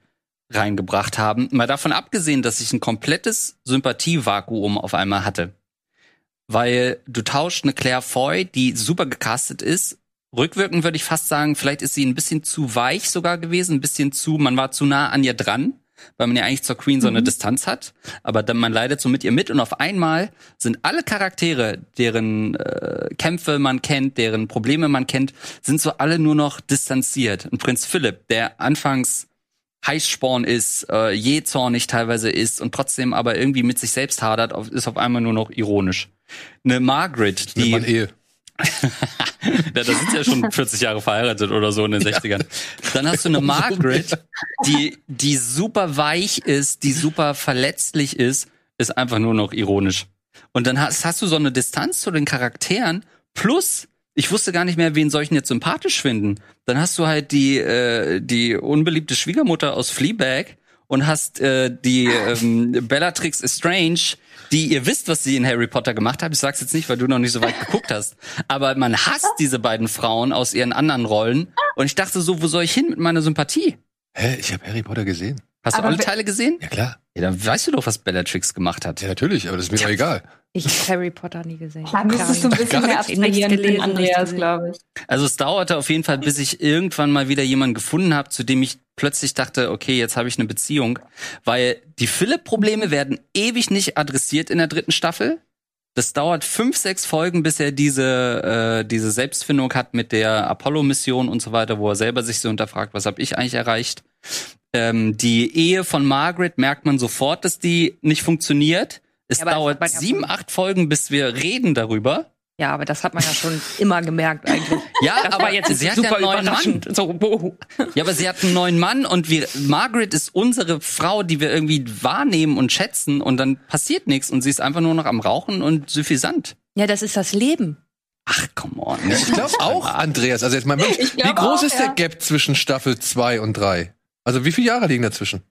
reingebracht haben. Mal davon abgesehen, dass ich ein komplettes Sympathievakuum auf einmal hatte. Weil du tauscht eine Claire Foy, die super gecastet ist. Rückwirkend würde ich fast sagen, vielleicht ist sie ein bisschen zu weich sogar gewesen, ein bisschen zu, man war zu nah an ihr dran, weil man ja eigentlich zur Queen so eine mhm. Distanz hat. Aber dann man leidet so mit ihr mit und auf einmal sind alle Charaktere, deren äh, Kämpfe man kennt, deren Probleme man kennt, sind so alle nur noch distanziert. Und Prinz Philipp, der anfangs Heißsporn ist, äh, jähzornig teilweise ist und trotzdem aber irgendwie mit sich selbst hadert, ist auf einmal nur noch ironisch. Eine Margaret, die. Man Ehe. ja, da sind ja schon 40 Jahre verheiratet oder so in den 60ern. Dann hast du eine Margaret, die, die super weich ist, die super verletzlich ist, ist einfach nur noch ironisch. Und dann hast, hast du so eine Distanz zu den Charakteren plus ich wusste gar nicht mehr, wen soll ich denn jetzt sympathisch finden. Dann hast du halt die, äh, die unbeliebte Schwiegermutter aus Fleabag und hast äh, die ähm, Bellatrix Estrange, die ihr wisst, was sie in Harry Potter gemacht hat. Ich sag's jetzt nicht, weil du noch nicht so weit geguckt hast. Aber man hasst diese beiden Frauen aus ihren anderen Rollen. Und ich dachte so, wo soll ich hin mit meiner Sympathie? Hä, ich habe Harry Potter gesehen. Hast aber du alle Teile gesehen? Ja, klar. Ja, dann weißt du doch, was Bellatrix gemacht hat. Ja, natürlich, aber das ist mir doch egal. Ich habe Harry Potter nie gesehen. Da müsstest du ein bisschen mehr abstrahieren gelesen, Andreas, glaube ich. Also es dauerte auf jeden Fall, bis ich irgendwann mal wieder jemanden gefunden habe, zu dem ich plötzlich dachte, okay, jetzt habe ich eine Beziehung. Weil die Philipp-Probleme werden ewig nicht adressiert in der dritten Staffel. Das dauert fünf, sechs Folgen, bis er diese, äh, diese Selbstfindung hat mit der Apollo-Mission und so weiter, wo er selber sich so hinterfragt, was habe ich eigentlich erreicht. Ähm, die Ehe von Margaret merkt man sofort, dass die nicht funktioniert. Es ja, dauert sieben, acht Folgen, bis wir reden darüber. Ja, aber das hat man ja schon immer gemerkt eigentlich. Ja, das aber jetzt sie hat super ja einen neuen Mann. So. Ja, aber sie hat einen neuen Mann und wir Margaret ist unsere Frau, die wir irgendwie wahrnehmen und schätzen und dann passiert nichts und sie ist einfach nur noch am Rauchen und suffisant. Ja, das ist das Leben. Ach, come on. Ich glaube auch, Andreas. Also jetzt mal, wie groß auch, ist der Gap zwischen Staffel 2 und 3? Also wie viele Jahre liegen dazwischen?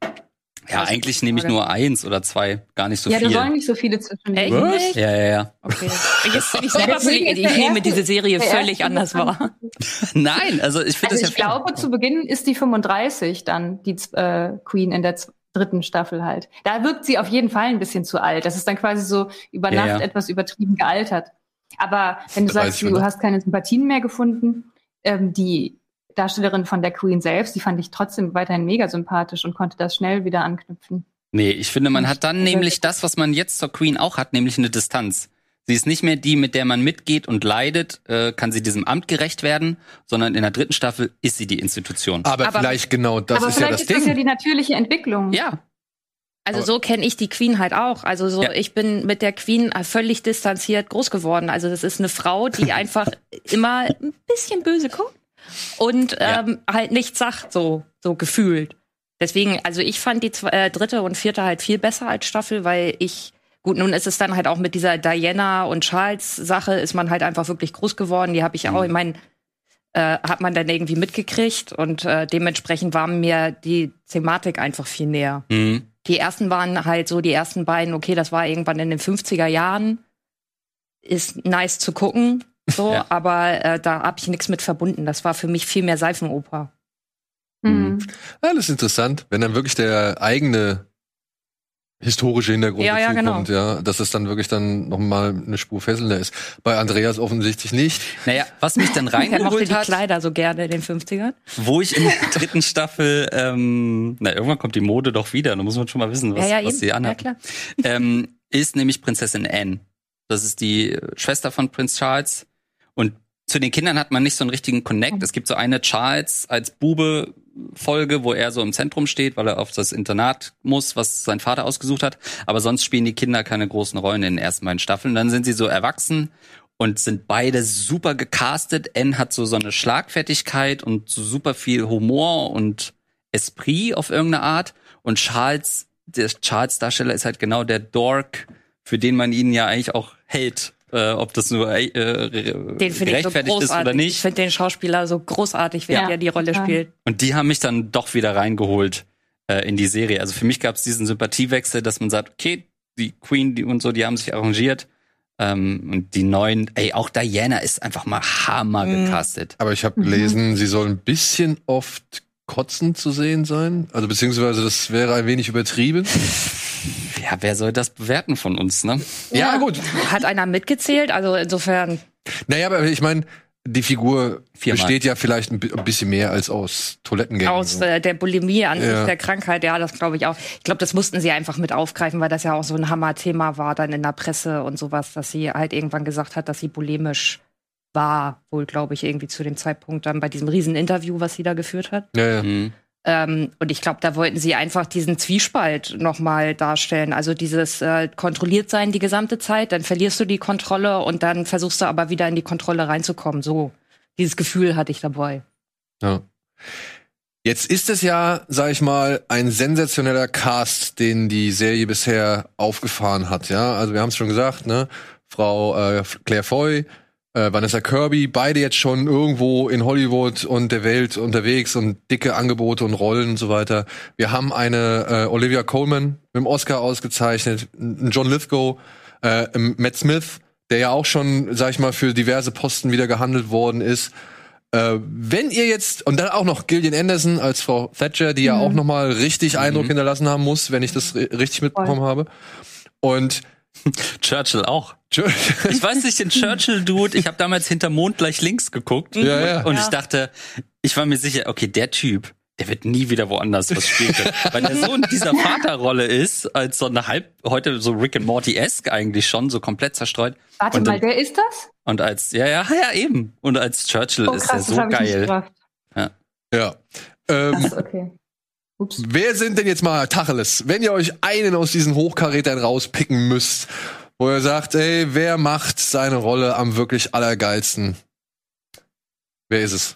Ja, eigentlich nehme ich nur eins oder zwei, gar nicht so ja, viel. Ja, da sollen nicht so viele zwischen. Echt? Was? Ja, ja, ja. Okay. Jetzt bin ich selber. Ich nehme diese Serie völlig anders wahr. Nein, also ich finde also das ja Ich glaube, zu Beginn ist die 35 dann, die äh, Queen in der dritten Staffel halt. Da wirkt sie auf jeden Fall ein bisschen zu alt. Das ist dann quasi so über Nacht ja, ja. etwas übertrieben gealtert. Aber wenn du sagst, du hast keine Sympathien mehr gefunden, ähm, die Darstellerin von der Queen selbst, die fand ich trotzdem weiterhin mega sympathisch und konnte das schnell wieder anknüpfen. Nee, ich finde, man hat dann nämlich das, was man jetzt zur Queen auch hat, nämlich eine Distanz. Sie ist nicht mehr die, mit der man mitgeht und leidet, äh, kann sie diesem Amt gerecht werden, sondern in der dritten Staffel ist sie die Institution. Aber, aber vielleicht genau das aber ist ja das ist Ding. Das ist ja die natürliche Entwicklung. Ja. Also so kenne ich die Queen halt auch. Also so, ja. ich bin mit der Queen völlig distanziert groß geworden. Also das ist eine Frau, die einfach immer ein bisschen böse guckt und ähm, ja. halt nichts sagt, so, so gefühlt. Deswegen, also ich fand die äh, dritte und vierte halt viel besser als Staffel, weil ich, gut, nun ist es dann halt auch mit dieser Diana und Charles Sache, ist man halt einfach wirklich groß geworden. Die habe ich mhm. auch, ich meine, äh, hat man dann irgendwie mitgekriegt und äh, dementsprechend war mir die Thematik einfach viel näher. Mhm. Die ersten waren halt so, die ersten beiden, okay, das war irgendwann in den 50er Jahren, ist nice zu gucken, so, ja. aber äh, da habe ich nichts mit verbunden. Das war für mich viel mehr Seifenoper. Mhm. Ja, das ist interessant, wenn dann wirklich der eigene historische Hintergrund ja, dazu ja, genau. kommt, ja, dass es dann wirklich dann nochmal eine Spur fesselnder ist. Bei Andreas offensichtlich nicht. Naja, was mich dann reingeholt hat, Kleider so gerne in den 50ern. Wo ich in der dritten Staffel, ähm, na irgendwann kommt die Mode doch wieder, da muss man schon mal wissen, was, ja, ja, was sie anhat. Ja, klar. Ähm, ist nämlich Prinzessin Anne. Das ist die Schwester von Prinz Charles und zu den Kindern hat man nicht so einen richtigen Connect. Es gibt so eine Charles als Bube Folge, wo er so im Zentrum steht, weil er auf das Internat muss, was sein Vater ausgesucht hat. Aber sonst spielen die Kinder keine großen Rollen in den ersten beiden Staffeln. Dann sind sie so erwachsen und sind beide super gecastet. N hat so so eine Schlagfertigkeit und so super viel Humor und Esprit auf irgendeine Art. Und Charles, der Charles Darsteller ist halt genau der Dork, für den man ihn ja eigentlich auch hält äh, ob das nur äh, den gerechtfertigt so ist oder nicht. Ich finde den Schauspieler so großartig, während ja. er die Rolle spielt. Und die haben mich dann doch wieder reingeholt äh, in die Serie. Also für mich gab es diesen Sympathiewechsel, dass man sagt, okay, die Queen die und so, die haben sich arrangiert. Ähm, und die neuen, ey, auch Diana ist einfach mal hammer mhm. gecastet. Aber ich habe gelesen, mhm. sie soll ein bisschen oft kotzen zu sehen sein. Also beziehungsweise das wäre ein wenig übertrieben. Ja, wer soll das bewerten von uns, ne? Ja, ja gut. Hat einer mitgezählt? Also insofern. Naja, aber ich meine, die Figur Viermal. besteht ja vielleicht ein bisschen mehr als aus Toilettengängen. Aus äh, der Bulimie an ja. sich, der Krankheit, ja, das glaube ich auch. Ich glaube, das mussten sie einfach mit aufgreifen, weil das ja auch so ein Hammer-Thema war dann in der Presse und sowas, dass sie halt irgendwann gesagt hat, dass sie bulimisch war, wohl, glaube ich, irgendwie zu dem Zeitpunkt dann bei diesem Rieseninterview, was sie da geführt hat. Ja, ja. Mhm. Ähm, und ich glaube, da wollten sie einfach diesen Zwiespalt nochmal darstellen. Also dieses äh, kontrolliert sein die gesamte Zeit, dann verlierst du die Kontrolle und dann versuchst du aber wieder in die Kontrolle reinzukommen. So, dieses Gefühl hatte ich dabei. Ja. Jetzt ist es ja, sag ich mal, ein sensationeller Cast, den die Serie bisher aufgefahren hat. Ja, also wir haben es schon gesagt, ne? Frau äh, Claire Foy, äh, Vanessa Kirby, beide jetzt schon irgendwo in Hollywood und der Welt unterwegs und dicke Angebote und Rollen und so weiter. Wir haben eine äh, Olivia Coleman mit dem Oscar ausgezeichnet, einen John Lithgow, äh, Matt Smith, der ja auch schon, sag ich mal, für diverse Posten wieder gehandelt worden ist. Äh, wenn ihr jetzt und dann auch noch Gillian Anderson als Frau Thatcher, die mhm. ja auch noch mal richtig mhm. Eindruck hinterlassen haben muss, wenn ich das richtig mitbekommen Voll. habe. Und Churchill auch. ich weiß nicht, den Churchill-Dude, ich habe damals hinter Mond gleich links geguckt ja, ja. und ja. ich dachte, ich war mir sicher, okay, der Typ, der der wird nie wieder woanders was spielen können. Weil der so in dieser Vaterrolle ist, als so eine halb, heute so Rick and Morty-esque eigentlich schon, so komplett zerstreut. Warte Und mal, wer ist das? Und als, ja, ja, ja, eben. Und als Churchill Oh ist krass, er das so geil. gerafft. Ja. Ähm, Krass, okay. Ups. wer sind denn jetzt mal Tacheles? Wenn ihr euch einen aus diesen Hochkarätern rauspicken müsst, wo ihr sagt, ey, wer macht seine Rolle am wirklich allergeilsten? Wer ist es?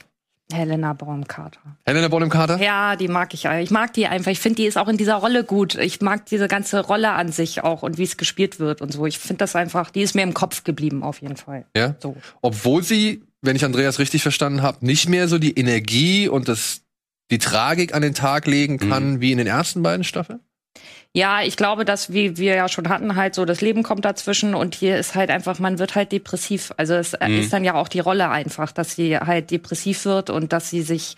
Helena Bonham Carter. Helena Bonham Carter? Ja, die mag ich. Ich mag die einfach. Ich finde, die ist auch in dieser Rolle gut. Ich mag diese ganze Rolle an sich auch und wie es gespielt wird und so. Ich finde das einfach, die ist mir im Kopf geblieben auf jeden Fall. Ja. So. Obwohl sie, wenn ich Andreas richtig verstanden habe, nicht mehr so die Energie und das, die Tragik an den Tag legen kann wie in den ersten beiden Staffeln. Ja, ich glaube, dass, wie wir ja schon hatten, halt so, das Leben kommt dazwischen und hier ist halt einfach, man wird halt depressiv. Also es Mhm. ist dann ja auch die Rolle einfach, dass sie halt depressiv wird und dass sie sich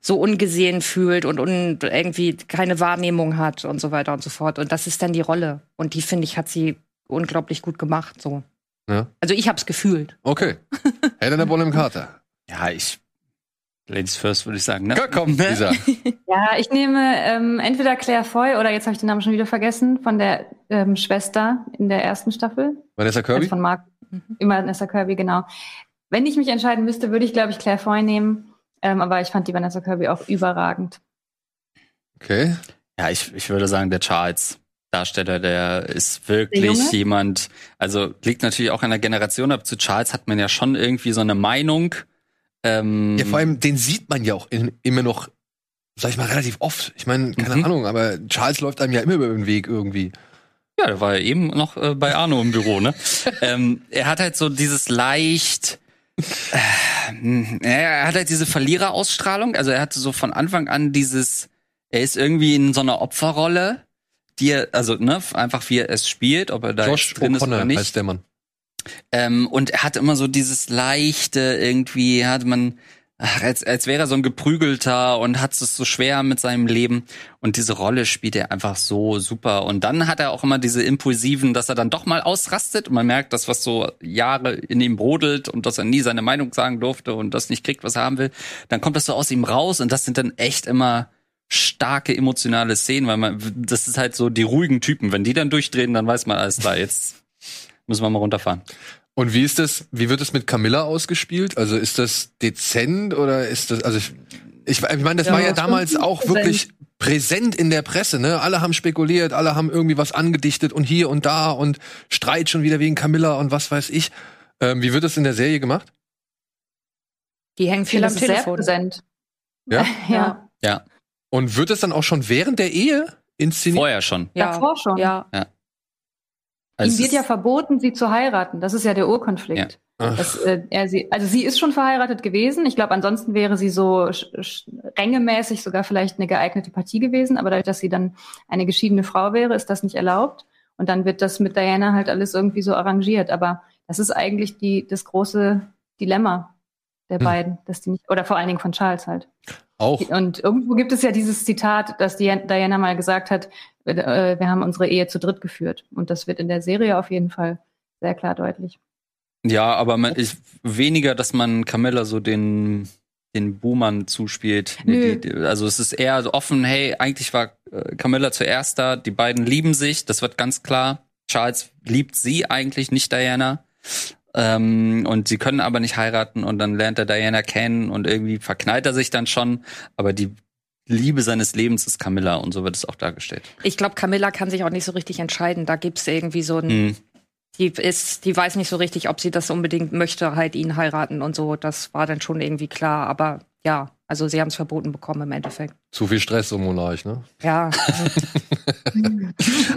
so ungesehen fühlt und un irgendwie keine Wahrnehmung hat und so weiter und so fort. Und das ist dann die Rolle. Und die, finde ich, hat sie unglaublich gut gemacht, so. Ja. Also ich hab's gefühlt. Okay. Helena Bonham Carter. Ja, ich, Ladies first, würde ich sagen, ne? Ja, komm, Lisa. Ja, ich nehme ähm, entweder Claire Foy oder jetzt habe ich den Namen schon wieder vergessen, von der ähm, Schwester in der ersten Staffel. Vanessa Also Kirby? von Mark, immer Vanessa Kirby, genau. Wenn ich mich entscheiden müsste, würde ich, glaube ich, Claire Foy nehmen. Ähm, aber ich fand die Vanessa Kirby auch überragend. Okay. Ja, ich, ich würde sagen, der Charles. Darsteller, der ist Der wirklich Junge? jemand, also liegt natürlich auch an der Generation ab. Zu Charles hat man ja schon irgendwie so eine Meinung. Ähm, Ja, vor allem, den sieht man ja auch in, immer noch, sag ich mal, relativ oft. Ich meine, keine Mhm. Ahnung, aber Charles läuft einem ja immer über den Weg irgendwie. Ja, der war ja eben noch äh, bei Arno im Büro, ne? ähm, er hat halt so dieses leicht, äh, er hat halt diese Verliererausstrahlung. Also er hatte so von Anfang an dieses, er ist irgendwie in so einer Opferrolle, die er, also ne, einfach wie er es spielt, ob er da drin ist oder nicht. heißt der Mann. Ähm, und er hat immer so dieses leichte, irgendwie hat man, ach, als, als wäre er so ein geprügelter und hat es so schwer mit seinem Leben. Und diese Rolle spielt er einfach so super. Und dann hat er auch immer diese impulsiven, dass er dann doch mal ausrastet und man merkt, dass was so Jahre in ihm brodelt und dass er nie seine Meinung sagen durfte und das nicht kriegt, was er haben will. Dann kommt das so aus ihm raus und das sind dann echt immer starke emotionale Szenen, weil man, das ist halt so die ruhigen Typen. Wenn die dann durchdrehen, dann weiß man alles klar, jetzt müssen wir mal runterfahren. Und wie ist das, wie wird es mit Camilla ausgespielt? Also ist das dezent oder ist das, also ich, ich, ich meine, das Ja, war ja schon damals auch präsent. wirklich präsent in der Presse, ne? Alle haben spekuliert, alle haben irgendwie was angedichtet und hier und da und Streit schon wieder wegen Camilla und was weiß ich. Ähm, wie wird das in der Serie gemacht? Die hängen viel am das ist sehr Telefon. präsent. Ja? Ja. Ja, Und wird es dann auch schon während der Ehe inszeniert? vorher schon. Ja, Davor schon. ja. Also Ihm wird ja verboten, sie zu heiraten. Das ist ja der Urkonflikt. Ach. Dass, äh, er sie, also sie ist schon verheiratet gewesen. Ich glaube, ansonsten wäre sie so rängemäßig sogar vielleicht eine geeignete Partie gewesen. Aber dadurch, dass sie dann eine geschiedene Frau wäre, ist das nicht erlaubt. Und dann wird das mit Diana halt alles irgendwie so arrangiert. Aber das ist eigentlich die, das große Dilemma der Hm. beiden, dass die nicht, oder vor allen Dingen von Charles halt. Auch. Und irgendwo gibt es ja dieses Zitat, dass die Diana mal gesagt hat, äh, wir haben unsere Ehe zu dritt geführt. Und das wird in der Serie auf jeden Fall sehr klar deutlich. Ja, aber man ist weniger, dass man Camilla so den den Boomern zuspielt. Die, die, also es ist eher so offen, hey, eigentlich war äh, Camilla zuerst da, die beiden lieben sich, das wird ganz klar. Charles liebt sie eigentlich, nicht Diana. Ähm, und sie können aber nicht heiraten und dann lernt er Diana kennen und irgendwie verknallt er sich dann schon, aber die Liebe seines Lebens ist Camilla und so wird es auch dargestellt. Ich glaube, Camilla kann sich auch nicht so richtig entscheiden. Da gibt's irgendwie so ein, Hm. die ist, die weiß nicht so richtig, ob sie das unbedingt möchte, halt ihn heiraten und so. Das war dann schon irgendwie klar. Aber ja, also sie haben es verboten bekommen im Endeffekt. Zu viel Stress um Monarch, ne? Ja,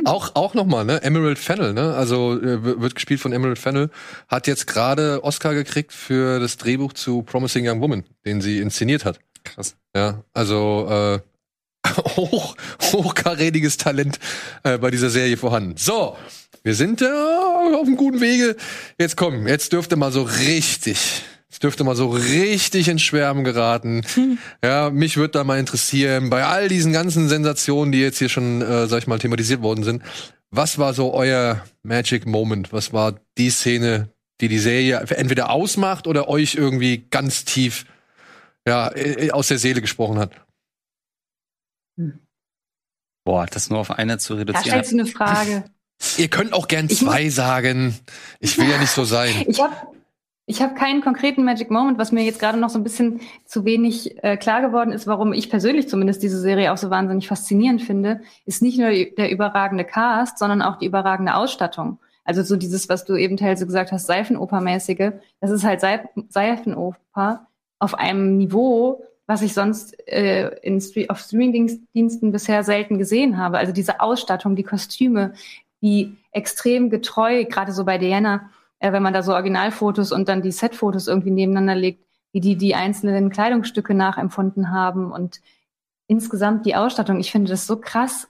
Auch, auch nochmal, ne? Emerald Fennel, ne? Also äh, wird gespielt von Emerald Fennel, hat jetzt gerade Oscar gekriegt für das Drehbuch zu Promising Young Woman, den sie inszeniert hat. Krass. Ja, also äh, hoch, hochkarätiges Talent äh, bei dieser Serie vorhanden. So, wir sind äh, auf einem guten Wege. Jetzt komm, jetzt dürfte mal so richtig, jetzt dürfte mal so richtig ins Schwärmen geraten. Ja, mich würde da mal interessieren, bei all diesen ganzen Sensationen, die jetzt hier schon, äh, sag ich mal, thematisiert worden sind, was war so euer Magic Moment? Was war die Szene, die die Serie entweder ausmacht oder euch irgendwie ganz tief ja, äh, aus der Seele gesprochen hat? Hm. Boah, das nur auf eine zu reduzieren. Da stellst du eine Frage. Ihr könnt auch gern zwei sagen. Ich will ja nicht so sein. Ich habe ich hab keinen konkreten Magic Moment, was mir jetzt gerade noch so ein bisschen zu wenig äh, klar geworden ist, warum ich persönlich zumindest diese Serie auch so wahnsinnig faszinierend finde, ist nicht nur der überragende Cast, sondern auch die überragende Ausstattung. Also so dieses, was du eben teilweise gesagt hast, Seifenopermäßige, das ist halt Seif Seifenoper auf einem Niveau, was ich sonst äh, in auf Streamingdiensten bisher selten gesehen habe. Also diese Ausstattung, die Kostüme, die extrem getreu, gerade so bei Diana, äh, wenn man da so Originalfotos und dann die Setfotos irgendwie nebeneinander legt, wie die die einzelnen Kleidungsstücke nachempfunden haben und insgesamt die Ausstattung. Ich finde das so krass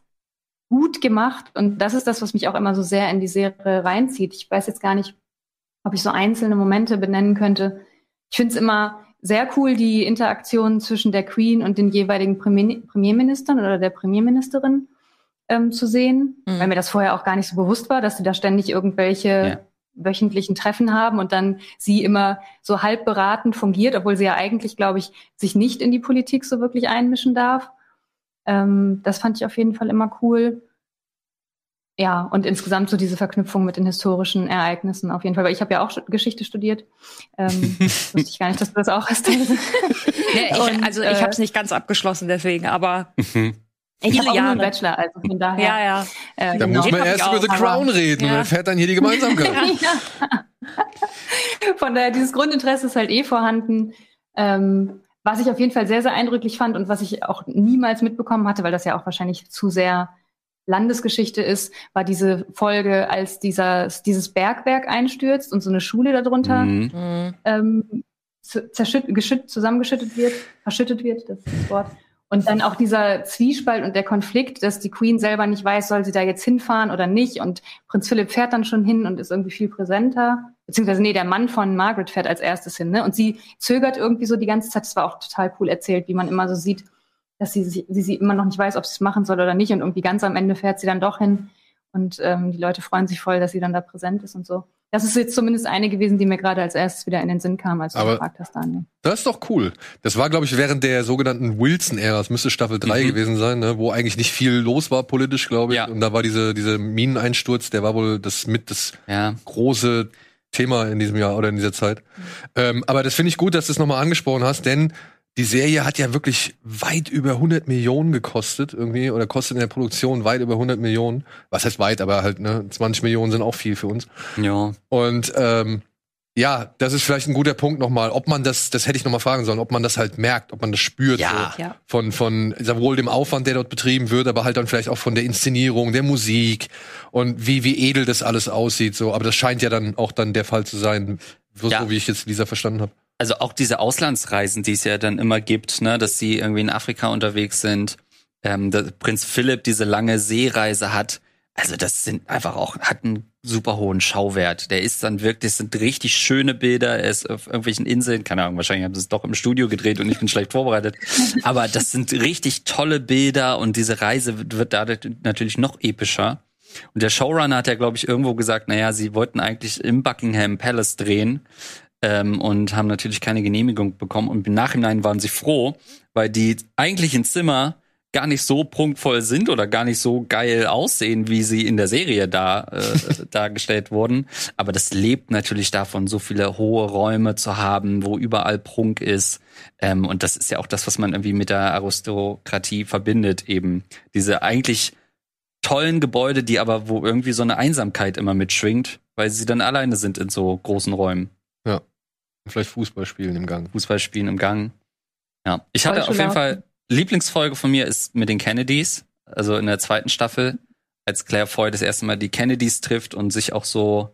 gut gemacht und das ist das, was mich auch immer so sehr in die Serie reinzieht. Ich weiß jetzt gar nicht, ob ich so einzelne Momente benennen könnte. Ich finde es immer sehr cool, die Interaktion zwischen der Queen und den jeweiligen Premier Premierministern oder der Premierministerin ähm, zu sehen, mhm. weil mir das vorher auch gar nicht so bewusst war, dass sie da ständig irgendwelche ja. Wöchentlichen Treffen haben und dann sie immer so halb beratend fungiert, obwohl sie ja eigentlich, glaube ich, sich nicht in die Politik so wirklich einmischen darf. Ähm, das fand ich auf jeden Fall immer cool. Ja, und insgesamt so diese Verknüpfung mit den historischen Ereignissen auf jeden Fall, weil ich habe ja auch Geschichte studiert. Ähm, wusste ich gar nicht, dass du das auch hast. ja, ich, und, also ich habe es nicht ganz abgeschlossen deswegen, aber mhm. Ich habe auch Jahre. nur einen Bachelor, also von daher. Ja, ja. Äh, da genau. muss man erst über The Crown reden ja. und dann fährt dann hier die Gemeinsamkeit. ja. Von daher, dieses Grundinteresse ist halt eh vorhanden. Ähm, was ich auf jeden Fall sehr, sehr eindrücklich fand und was ich auch niemals mitbekommen hatte, weil das ja auch wahrscheinlich zu sehr Landesgeschichte ist, war diese Folge, als dieser, dieses Bergwerk einstürzt und so eine Schule darunter mhm. ähm, zusammengeschüttet wird, verschüttet wird, das ist das Wort. Und dann auch dieser Zwiespalt und der Konflikt, dass die Queen selber nicht weiß, soll sie da jetzt hinfahren oder nicht. Und Prinz Philipp fährt dann schon hin und ist irgendwie viel präsenter. Beziehungsweise, nee, der Mann von Margaret fährt als erstes hin. Ne? Und sie zögert irgendwie so die ganze Zeit. Das war auch total cool erzählt, wie man immer so sieht, dass sie, sie, sie immer noch nicht weiß, ob sie es machen soll oder nicht. Und irgendwie ganz am Ende fährt sie dann doch hin. Und ähm, die Leute freuen sich voll, dass sie dann da präsent ist und so. Das ist jetzt zumindest eine gewesen, die mir gerade als erstes wieder in den Sinn kam, als du Aber gefragt hast, Daniel. Das ist doch cool. Das war, glaube ich, während der sogenannten Wilson-Ära, das müsste Staffel 3 mhm. gewesen sein, ne, wo eigentlich nicht viel los war politisch, glaube ich. Ja. Und da war diese, diese Mineneinsturz, der war wohl das mit das ja. große Thema in diesem Jahr oder in dieser Zeit. Mhm. Ähm, aber das finde ich gut, dass du es nochmal angesprochen hast, denn die Serie hat ja wirklich weit über 100 Millionen gekostet irgendwie oder kostet in der Produktion weit über 100 Millionen. Was heißt weit, aber halt ne 20 Millionen sind auch viel für uns. Ja. Und ähm, ja, das ist vielleicht ein guter Punkt nochmal, ob man das, das hätte ich nochmal fragen sollen, ob man das halt merkt, ob man das spürt. Ja. So, ja. Von, von sowohl dem Aufwand, der dort betrieben wird, aber halt dann vielleicht auch von der Inszenierung, der Musik und wie, wie edel das alles aussieht. So, aber das scheint ja dann auch dann der Fall zu sein, so, ja. so wie ich jetzt Lisa verstanden habe also auch diese Auslandsreisen, die es ja dann immer gibt, ne, dass sie irgendwie in Afrika unterwegs sind, ähm, dass Prinz Philipp diese lange Seereise hat. Also das sind einfach auch, hat einen super hohen Schauwert. Der ist dann wirklich, das sind richtig schöne Bilder. Er ist auf irgendwelchen Inseln, keine Ahnung, wahrscheinlich haben sie es doch im Studio gedreht und ich bin schlecht vorbereitet. Aber das sind richtig tolle Bilder und diese Reise wird dadurch natürlich noch epischer. Und der Showrunner hat ja, glaube ich, irgendwo gesagt, naja, sie wollten eigentlich im Buckingham Palace drehen ähm, und haben natürlich keine Genehmigung bekommen. Und im Nachhinein waren sie froh, weil die eigentlichen Zimmer gar nicht so prunkvoll sind oder gar nicht so geil aussehen, wie sie in der Serie da äh, dargestellt wurden. Aber das lebt natürlich davon, so viele hohe Räume zu haben, wo überall Prunk ist. Ähm, und das ist ja auch das, was man irgendwie mit der Aristokratie verbindet, eben diese eigentlich tollen Gebäude, die aber wo irgendwie so eine Einsamkeit immer mitschwingt, weil sie dann alleine sind in so großen Räumen. Ja. Vielleicht Fußball spielen im Gang. Fußball spielen im Gang. Ja. Ich hatte auf jeden Fall, Lieblingsfolge von mir ist mit den Kennedys. Also in der zweiten Staffel, als Claire Foy das erste Mal die Kennedys trifft und sich auch so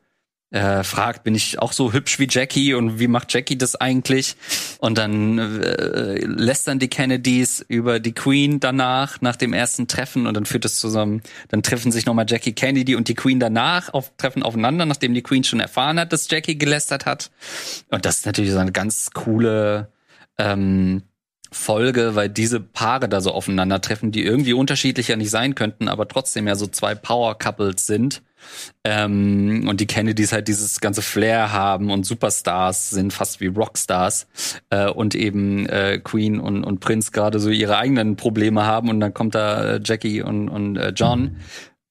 äh, fragt, bin ich auch so hübsch wie Jackie und wie macht Jackie das eigentlich? Und dann äh, lästern die Kennedys über die Queen danach, nach dem ersten Treffen und dann führt es zusammen, dann treffen sich nochmal Jackie Kennedy und die Queen danach, auf, treffen aufeinander, nachdem die Queen schon erfahren hat, dass Jackie gelästert hat. Und das ist natürlich so eine ganz coole ähm, Folge, weil diese Paare da so aufeinandertreffen, die irgendwie unterschiedlicher nicht sein könnten, aber trotzdem ja so zwei Power-Couples sind. Ähm, und die Kennedys halt dieses ganze Flair haben und Superstars sind fast wie Rockstars äh, und eben äh, Queen und, und Prince gerade so ihre eigenen Probleme haben und dann kommt da äh, Jackie und, und äh, John.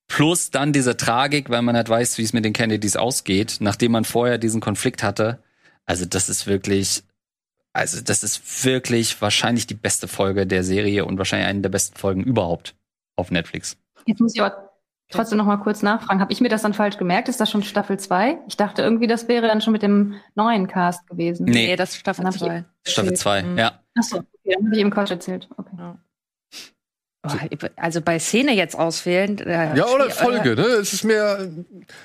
Plus dann diese Tragik, weil man halt weiß, wie es mit den Kennedys ausgeht, nachdem man vorher diesen Konflikt hatte. Also das ist wirklich, also das ist wirklich wahrscheinlich die beste Folge der Serie und wahrscheinlich eine der besten Folgen überhaupt auf Netflix. Jetzt muss ich aber trotzdem noch mal kurz nachfragen. Habe ich mir das dann falsch gemerkt? Ist das schon Staffel 2? Ich dachte irgendwie, das wäre dann schon mit dem neuen Cast gewesen. Nee, Nee, das ist Staffel 2. Staffel 2, Mhm. ja. Achso, okay, dann habe ich eben Quatsch erzählt. Okay. Oh, Also bei Szene jetzt auswählen. Äh, Ja, oder Folge, ne? Es ist mehr.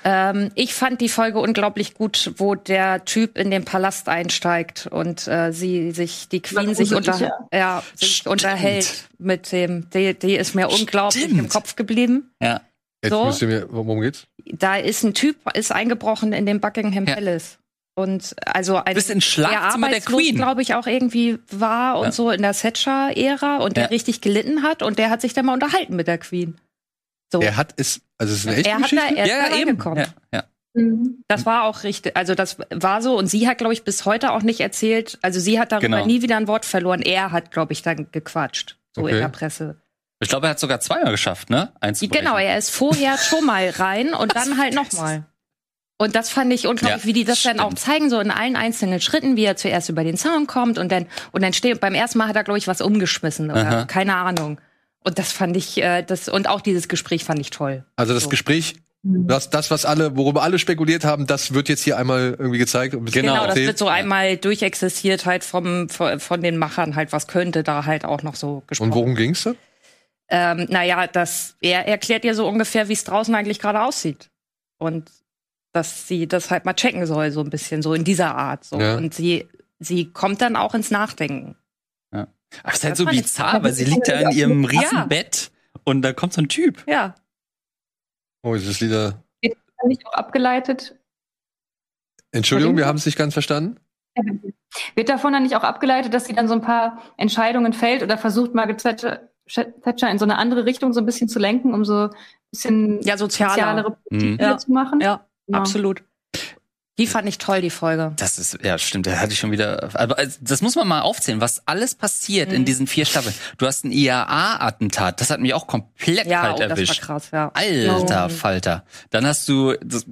Ähm, ich fand die Folge unglaublich gut, wo der Typ in den Palast einsteigt und äh, sie sich, die Queen sich, unter, ja, sich unterhält mit dem. Die, die ist mir unglaublich Stimmt. im Kopf geblieben. Ja. Jetzt So. müsst ihr mir. Worum geht's? Da ist ein Typ, ist eingebrochen in den Buckingham Ja. Palace. Und also ein im Schlafzimmer der Queen. glaube ich, auch irgendwie war und Ja. so in der Thatcher-Ära und der Ja. richtig gelitten hat und der hat sich dann mal unterhalten mit der Queen. So. Er hat es. Also, es ist eine echte er hat da, Geschichte. er ist Ja, da ja, eben. reingekommen. Ja, ja. Mhm. Das war auch richtig, also das war so und sie hat, glaube ich, bis heute auch nicht erzählt, also sie hat darüber Genau. nie wieder ein Wort verloren. Er hat, glaube ich, dann gequatscht, so Okay. in der Presse. Ich glaube, er hat sogar zweimal geschafft, ne? Einzubrechen. Genau, er ist vorher schon mal rein und dann halt nochmal. Und das fand ich unglaublich, Ja, wie die das dann auch stimmt. zeigen, so in allen einzelnen Schritten, wie er zuerst über den Zaun kommt und dann, und dann steht, beim ersten Mal hat er, glaube ich, was umgeschmissen oder Aha. keine Ahnung. Und das fand ich, äh, das, und auch dieses Gespräch fand ich toll. Also, das So. Gespräch. Das, das, was alle, worüber alle spekuliert haben, das wird jetzt hier einmal irgendwie gezeigt. Genau, Genau, das wird so einmal durchexistiert halt vom, von, von den Machern halt, was könnte da halt auch noch so gesprochen Und worum ging's da? Ähm, naja, das, er erklärt ihr so ungefähr, wie es draußen eigentlich gerade aussieht. Und dass sie das halt mal checken soll, so ein bisschen, so in dieser Art. So. Ja. Und sie, sie kommt dann auch ins Nachdenken. Ach, das ist halt so bizarr, weil sie liegt ja in ihrem Ja. Riesenbett und da kommt so ein Typ. Ja. Oh, ist das wieder. Nicht auch abgeleitet. Entschuldigung, wir haben es nicht ganz verstanden. Wird davon dann nicht auch abgeleitet, dass sie dann so ein paar Entscheidungen fällt oder versucht, Margaret Thatcher, Thatcher in so eine andere Richtung so ein bisschen zu lenken, um so ein bisschen Ja, sozialer. sozialere Politik Mhm. Ja. zu machen? Ja, Ja. absolut. Die fand ich toll, die Folge. Das ist, ja, stimmt, da hatte ich schon wieder. Aber also, das muss man mal aufzählen, was alles passiert in Mhm. diesen vier Staffeln. Du hast ein IAA-Attentat, das hat mich auch komplett Ja, kalt oh, das war erwischt. krass, ja. Alter Ja. Falter. Dann hast du, das,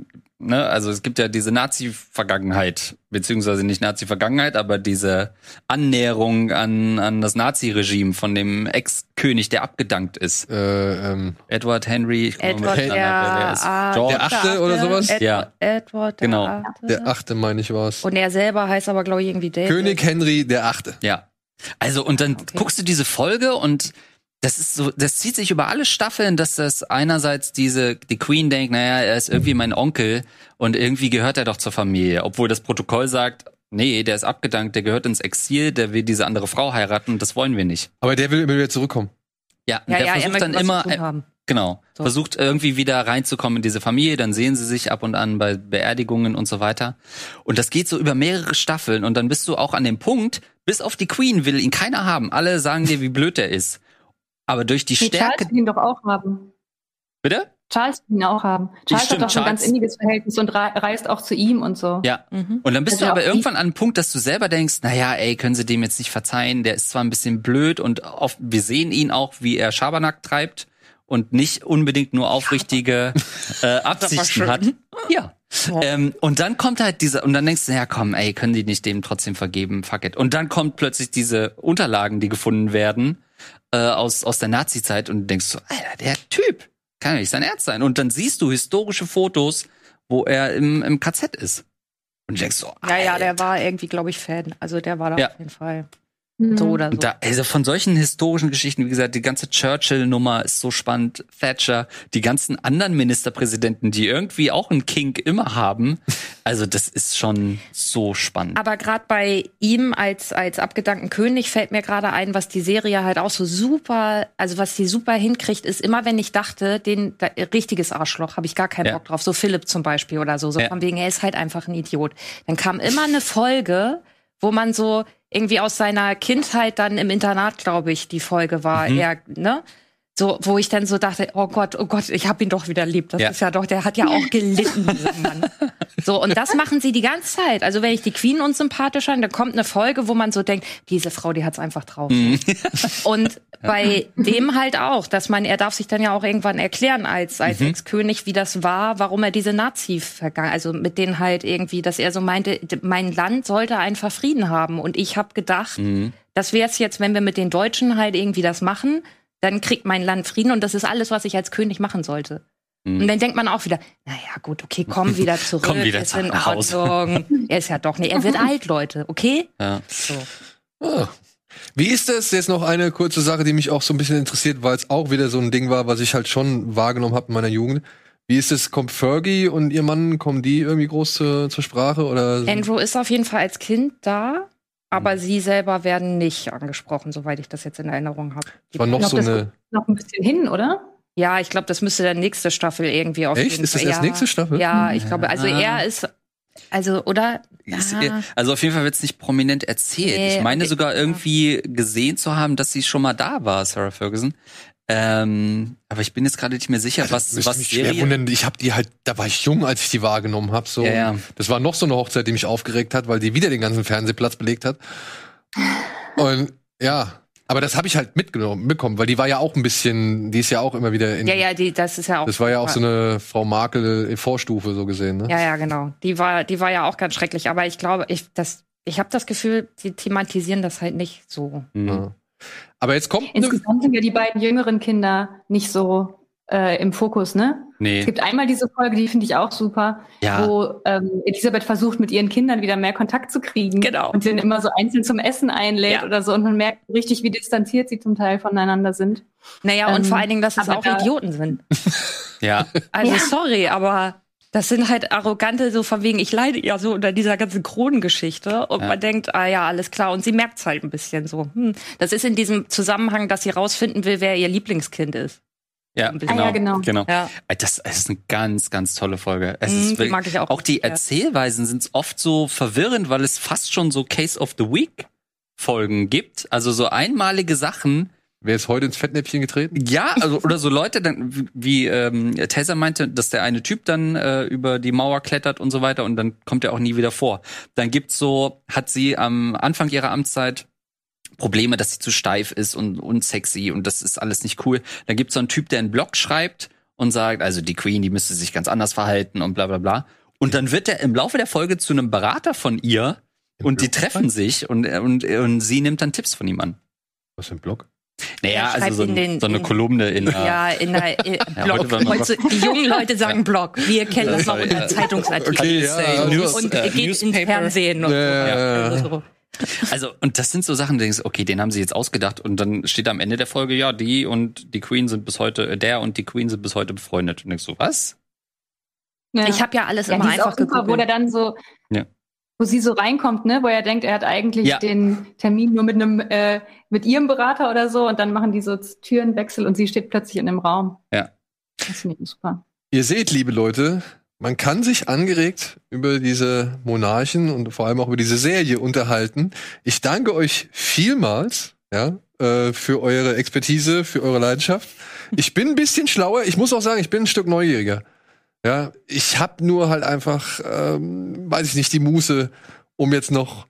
ne, also es gibt ja diese Nazi-Vergangenheit, beziehungsweise nicht Nazi-Vergangenheit, aber diese Annäherung an, an das Nazi-Regime von dem Ex-König, der abgedankt ist. Äh, ähm, Edward Henry. ich komme mal Edward durcheinander, der, wer ist. ah, George. Der Achte oder sowas? Edward, Ja. Edward der Genau. Achte. der achte, meine ich, war's. Und er selber heißt aber, glaube ich, irgendwie David. König Henry der Achte. Ja. Also, und dann Okay. guckst du diese Folge und das ist so, das zieht sich über alle Staffeln, dass das einerseits diese, die Queen denkt, naja, er ist irgendwie mein Onkel und irgendwie gehört er doch zur Familie, obwohl das Protokoll sagt, nee, der ist abgedankt, der gehört ins Exil, der will diese andere Frau heiraten und das wollen wir nicht. Aber der will immer wieder zurückkommen. Ja, Ja, der ja, er versucht dann immer, haben. Genau. So. Versucht irgendwie wieder reinzukommen in diese Familie, dann sehen sie sich ab und an bei Beerdigungen und so weiter. Und das geht so über mehrere Staffeln und dann bist du auch an dem Punkt, bis auf die Queen will ihn keiner haben. Alle sagen dir, wie blöd er ist. Aber durch die Nee, Stärke. Charles will ihn doch auch haben. Bitte? Charles will ihn auch haben. Charles Stimmt, hat doch ein Charles- ganz inniges Verhältnis und rei- reist auch zu ihm und so. Ja. Mhm. Und dann bist Also du aber irgendwann an einem Punkt, dass du selber denkst, naja, ey, können sie dem jetzt nicht verzeihen? Der ist zwar ein bisschen blöd und oft, wir sehen ihn auch, wie er Schabernack treibt und nicht unbedingt nur aufrichtige äh, Absichten hat. Ja. Ja. Ähm, und dann kommt halt dieser, und dann denkst du, ja komm, ey, können die nicht dem trotzdem vergeben? Fuck it. Und dann kommt plötzlich diese Unterlagen, die gefunden werden äh, aus, aus der Nazi-Zeit und denkst so, Alter, der Typ kann ja nicht sein Ernst sein. Und dann siehst du historische Fotos, wo er im, im KZ ist. Und denkst so, Ja, ja, der Alter. war irgendwie, glaube ich, Fan. Also der war da Ja. auf jeden Fall. Mhm. So oder so. Und da, also von solchen historischen Geschichten, wie gesagt, die ganze Churchill-Nummer ist so spannend, Thatcher, die ganzen anderen Ministerpräsidenten, die irgendwie auch einen Kink immer haben. Also das ist schon so spannend. Aber gerade bei ihm als, als abgedankten König fällt mir gerade ein, was die Serie halt auch so super, also was die super hinkriegt, ist immer, wenn ich dachte, den da, richtiges Arschloch, habe ich gar keinen Ja. Bock drauf. So Philipp zum Beispiel oder so. So Ja. von wegen, er ist halt einfach ein Idiot. Dann kam immer eine Folge, wo man so irgendwie aus seiner Kindheit dann im Internat, glaube ich, die Folge war, mhm. eher, ne? So, wo ich dann so dachte, oh Gott, oh Gott, ich habe ihn doch wieder lieb. Das ja. ist ja doch, der hat ja auch gelitten, dieser Mann. So, und das machen sie die ganze Zeit. Also wenn ich die Queen unsympathisch an, dann kommt eine Folge, wo man so denkt, diese Frau, die hat's einfach drauf. Mhm. und bei dem halt auch, dass man, er darf sich dann ja auch irgendwann erklären als, als mhm. Ex-König, wie das war, warum er diese Nazi vergangen, also mit denen halt irgendwie, dass er so meinte, mein Land sollte einfach Frieden haben. Und ich habe gedacht, mhm. das wäre es jetzt, wenn wir mit den Deutschen halt irgendwie das machen, dann kriegt mein Land Frieden und das ist alles, was ich als König machen sollte. Mhm. Und dann denkt man auch wieder, naja, gut, okay, komm wieder zurück. komm wieder ist in Ordnung. er ist ja doch nicht, er wird alt, Leute, okay? Ja. So. Oh. Wie ist das? Jetzt noch eine kurze Sache, die mich auch so ein bisschen interessiert, weil es auch wieder so ein Ding war, was ich halt schon wahrgenommen habe in meiner Jugend. Wie ist es? Kommt Fergie und ihr Mann, kommen die irgendwie groß zur, zur Sprache? Oder? Andrew ist auf jeden Fall als Kind da. Aber sie selber werden nicht angesprochen, soweit ich das jetzt in Erinnerung habe. War noch glaub, so eine. Noch ein bisschen hin, oder? Ja, ich glaube, das müsste der nächste Staffel irgendwie auf Echt? Ist das erst nächste Staffel? Ja, ich glaube, also ah. er ist also, oder? Ah. Also auf jeden Fall wird es nicht prominent erzählt. Nee, ich meine okay. sogar irgendwie gesehen zu haben, dass sie schon mal da war, Sarah Ferguson. Ähm, aber ich bin jetzt gerade nicht mehr sicher, also, was was mich Serie. Wundern. Ich habe die halt, da war ich jung, als ich die wahrgenommen habe. So, ja, ja. das war noch so eine Hochzeit, die mich aufgeregt hat, weil die wieder den ganzen Fernsehplatz belegt hat. Und ja, aber das habe ich halt mitgenommen, bekommen, weil die war ja auch ein bisschen, die ist ja auch immer wieder in. Ja, ja, die, das ist ja auch. Das war ja auch so eine Frau Markel Vorstufe so gesehen, ne? Ja, ja, genau. Die war, die war ja auch ganz schrecklich. Aber ich glaube, ich das, ich habe das Gefühl, sie thematisieren das halt nicht so. Mhm. Aber jetzt kommt. Insgesamt sind ja die beiden jüngeren Kinder nicht so äh, im Fokus, ne? Nee. Es gibt einmal diese Folge, die finde ich auch super, ja. wo ähm, Elisabeth versucht, mit ihren Kindern wieder mehr Kontakt zu kriegen. Genau. Und sie dann immer so einzeln zum Essen einlädt ja. oder so. Und man merkt richtig, wie distanziert sie zum Teil voneinander sind. Naja, ähm, und vor allen Dingen, dass es auch da Idioten sind. ja. Also ja. sorry, aber das sind halt arrogante, so von wegen, ich leide ja so unter dieser ganzen Kronengeschichte und ja. man denkt, ah ja, alles klar. Und sie merkt es halt ein bisschen so. Hm. Das ist in diesem Zusammenhang, dass sie rausfinden will, wer ihr Lieblingskind ist. Ja, genau. Ah, ja, genau. genau. Ja. Das, das ist eine ganz, ganz tolle Folge. Es mm, ist wirklich, mag ich auch. Auch die Erzählweisen sind oft so verwirrend, weil es fast schon so Case of the Week Folgen gibt. Also so einmalige Sachen, Wer ist heute ins Fettnäpfchen getreten? Ja, also oder so Leute, dann wie ähm, Tessa meinte, dass der eine Typ dann äh, über die Mauer klettert und so weiter und dann kommt er auch nie wieder vor. Dann gibt's so, hat sie am Anfang ihrer Amtszeit Probleme, dass sie zu steif ist und unsexy und das ist alles nicht cool. Dann gibt's so einen Typ, der einen Blog schreibt und sagt, also die Queen, die müsste sich ganz anders verhalten und bla bla bla. Und dann wird er im Laufe der Folge zu einem Berater von ihr Im und Blog die treffen sich und, und, und sie nimmt dann Tipps von ihm an. Was für ein Blog? Naja, also so, den, so eine in, Kolumne in Ja, in der in ja, Blog. Heute die jungen Leute sagen Blog. Wir kennen das noch unter Zeitungsartikel. Okay, ja, News, und äh, geht ins Fernsehen und ja, so. Also, und das sind so Sachen, du denkst, okay, den haben sie jetzt ausgedacht und dann steht am Ende der Folge, ja, die und die Queen sind bis heute, äh, der und die Queen sind bis heute befreundet. Und denkst du, was? Ja. Ich habe ja alles ja, immer einfach geguckt. Wo der dann so, ja wo sie so reinkommt, ne, wo er denkt, er hat eigentlich ja. den Termin nur mit einem äh, mit ihrem Berater oder so und dann machen die so Türenwechsel und sie steht plötzlich in dem Raum. Ja. Das finde ich super. Ihr seht, liebe Leute, man kann sich angeregt über diese Monarchen und vor allem auch über diese Serie unterhalten. Ich danke euch vielmals, ja, äh, für eure Expertise, für eure Leidenschaft. Ich bin ein bisschen schlauer. Ich muss auch sagen, ich bin ein Stück neugieriger. Ja, ich habe nur halt einfach, ähm, weiß ich nicht, die Muße, um jetzt noch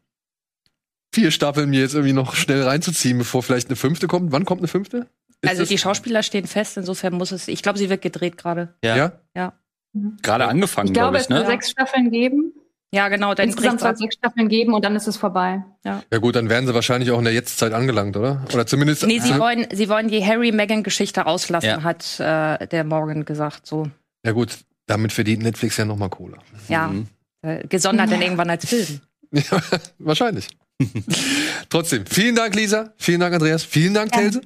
vier Staffeln mir jetzt irgendwie noch schnell reinzuziehen, bevor vielleicht eine fünfte kommt. Wann kommt eine fünfte? Ist also die Schauspieler stehen fest, insofern muss es. Ich glaube, sie wird gedreht gerade. Ja. ja. ja. Mhm. Gerade angefangen, glaube ich. Glaube, es wird sechs Staffeln geben. Ja, genau. Dann Insgesamt soll es sechs Staffeln geben und dann ist es vorbei. Ja. ja gut, dann werden sie wahrscheinlich auch in der Jetztzeit angelangt, oder? Oder zumindest. Nee, sie wollen, sie wollen die Harry-Meghan-Geschichte auslassen, ja. hat äh, der Morgan gesagt. So. Ja gut, damit verdient Netflix ja nochmal Kohle. Ja, mhm. äh, gesondert dann irgendwann als Film. Ja, wahrscheinlich. Trotzdem, vielen Dank, Lisa. Vielen Dank, Andreas. Vielen Dank, Kälte.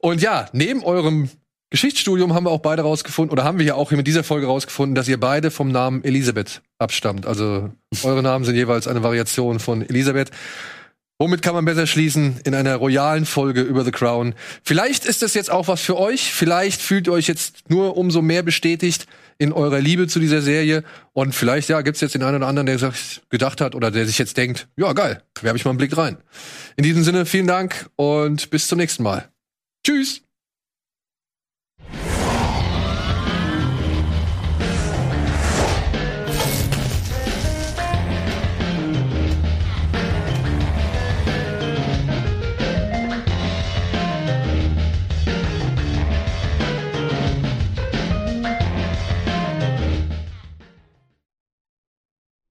Und ja, neben eurem Geschichtsstudium haben wir auch beide rausgefunden, oder haben wir ja auch hier mit dieser Folge rausgefunden, dass ihr beide vom Namen Elisabeth abstammt. Also eure Namen sind jeweils eine Variation von Elisabeth. Womit kann man besser schließen in einer royalen Folge über The Crown? Vielleicht ist das jetzt auch was für euch. Vielleicht fühlt ihr euch jetzt nur umso mehr bestätigt in eurer Liebe zu dieser Serie. Und vielleicht, ja, gibt's jetzt den einen oder anderen, der sich gedacht hat oder der sich jetzt denkt, ja, geil, werfe ich mal einen Blick rein. In diesem Sinne, vielen Dank und bis zum nächsten Mal. Tschüss!